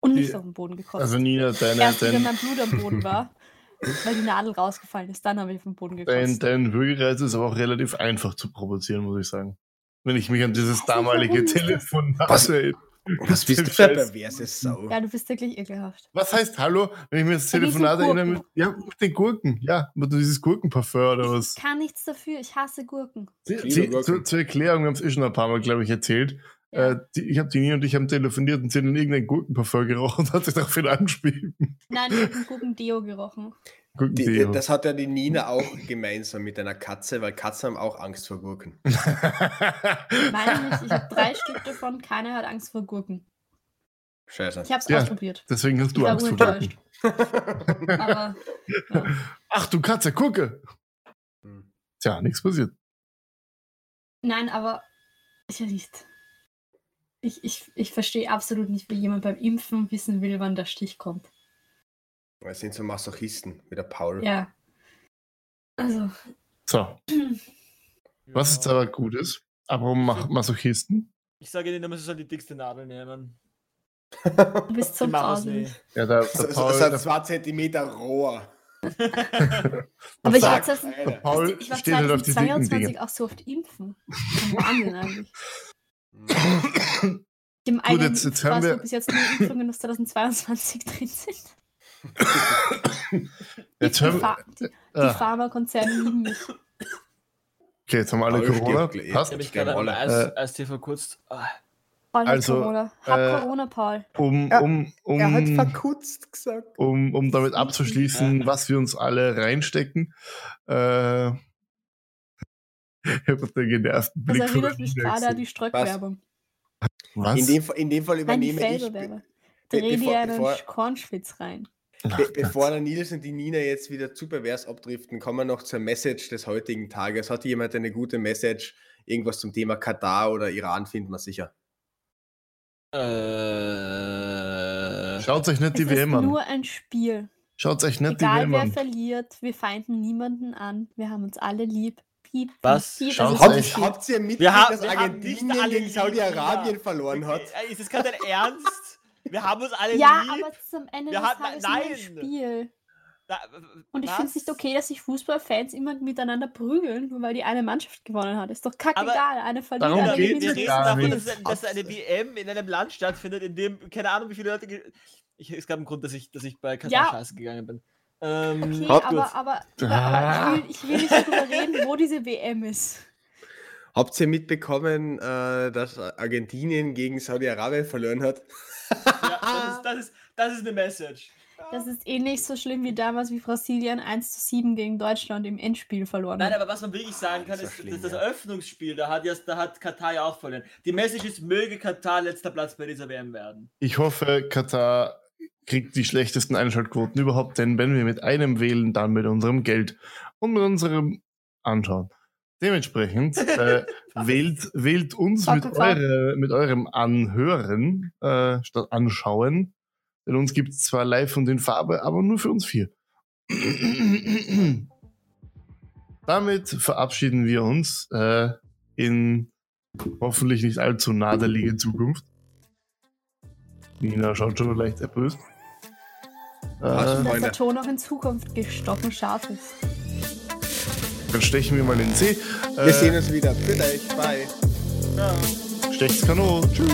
und nicht Die- auf den Boden gekotzt. also Nina, deine, Erst dein, mein Blut am Boden war, weil die Nadel rausgefallen ist, dann habe ich auf den Boden dein, gekotzt. dein Würgereiz ist aber auch relativ einfach zu provozieren, muss ich sagen. Wenn ich mich an dieses damalige Was- erinnere. Was bist du für ein perverses Sau? Ja, du bist wirklich ekelhaft. Was heißt Hallo, wenn ich mir das Telefonat erinnere? Mit, ja, mit den Gurken. Ja, mit dieses Gurkenparfum oder was? Ich kann nichts dafür, ich hasse Gurken. Sie, sie, Gurken. zu, zur Erklärung, wir haben es eh schon ein paar Mal, glaube ich, erzählt. Ja. Äh, die, ich habe die Nina und ich haben telefoniert und sie hat in irgendein Gurkenparfum gerochen und hat sich daraufhin angespielt. Nein, ich habe einen Gurken-Deo gerochen. Die, das hat ja die Nina auch gemeinsam mit einer Katze, weil Katzen haben auch Angst vor Gurken. Meine nicht, ich habe drei Stück davon, keiner hat Angst vor Gurken. Scheiße. Ich habe es Ja. ausprobiert. Deswegen hast Ich du Angst vor. Gurken. Aber ja. Ach du Katze, gucke! Hm. Tja, nichts passiert. Nein, aber ich weiß nicht. Ich, ich, ich verstehe absolut nicht, wie jemand beim Impfen wissen will, wann der Stich kommt. Das sind so Masochisten, wie der Paul. Ja. Also, So, was jetzt aber gut ist, aber um Masochisten, Ich sage Ihnen, man soll die dickste Nadel nehmen. du bist grausig. nicht. ja, der, So, der so, Paul, so ein der, zwei Zentimeter Rohr. Aber ich Sag, war, jetzt, Alter. der Paul ich war steht halt auf die dicken 2022 Dinge. auch so oft impfen. Wahnsinn eigentlich. Hm. Dem einen jetzt- jetzt haben wir- wo bis jetzt nur Impfungen aus 2022 drin sind. Jetzt die hören Pha- die, die Ah, Pharmakonzerne lieben mich. okay, jetzt haben wir alle Paul Corona. gleich. Passt. Ich gerade. Eis, Äh, Eistee verkürzt. Ah. Paul hat Also, Corona. Hab äh, Corona, Paul. Um, um, um, Er hat verkutzt gesagt. um, um damit abzuschließen, was wir uns alle reinstecken. Äh, ich habe den genervten Das Blick von erinnert mich gerade an die Ströck-Werbung. Was? In dem, in dem Fall Nein, die übernehme ich. Felderwerbung. be- Dreh dir einen Kornschwitz rein. Ach, Be bevor der Nils und die Nina jetzt wieder zu pervers abdriften, kommen wir noch zur Message des heutigen Tages. Hat jemand eine gute Message? Irgendwas zum Thema Katar oder Iran finden wir sicher. Äh, Schaut euch nicht die es ist WM an. nur ein Spiel. Schaut euch nicht die Egal WM wer an. verliert, wir feinden niemanden an. Wir haben uns alle lieb. Piep, piep, Was? piep. Schaut Also, euch- es ist Habt ihr mitgekriegt, Wir haben- dass Argentinien alle gegen Saudi-Arabien verloren hat? Äh, Ist das gerade dein Ernst? Wir haben uns alle Ja, lieb. aber zum Ende Wir des hatten- Tages nur ein nein. Spiel. Da- Und ich finde es nicht okay, dass sich Fußballfans immer miteinander prügeln, nur weil die eine Mannschaft gewonnen hat. Ist doch kackegal. Eine verliert, darum eine gewinnt. wir reden davon, dass, dass eine WM in einem Land stattfindet, in dem, keine Ahnung, wie viele Leute. Ich, es gab einen Grund, dass ich, dass ich bei Katar Ja. scheiße gegangen bin. Ähm, Okay, aber, ihr's? aber, aber, aber ich, will, ich will nicht darüber reden, wo diese WM ist. Habt ihr mitbekommen, äh, dass Argentinien gegen Saudi-Arabien verloren hat? Ja, das, ist, das, ist, das ist eine Message. Das ist eh nicht so schlimm wie damals, wie Brasilien 1 zu 7 gegen Deutschland im Endspiel verloren Nein, hat. aber was man wirklich sagen kann, so ist, schlimm, dass das ja. Eröffnungsspiel, da hat, ja, da hat Katar ja auch verloren. Die Message ist, möge Katar letzter Platz bei dieser WM werden. Ich hoffe, Katar kriegt die schlechtesten Einschaltquoten überhaupt, denn wenn wir mit einem wählen, dann mit unserem Geld und mit unserem Anschauen. Dementsprechend äh, wählt, wählt uns mit, eure, mit eurem Anhören äh, statt Anschauen. Denn uns gibt es zwar live und in Farbe, aber nur für uns vier. Damit verabschieden wir uns äh, in hoffentlich nicht allzu naheliegender Zukunft. Nina schaut schon leicht. Hast Äh, Und dass der Ton auch in Zukunft gestochen scharf ist. Dann stechen wir mal in den See. Wir Äh, sehen uns wieder. Euch. Bye. Ja. Stecht's Kano. Tschüss.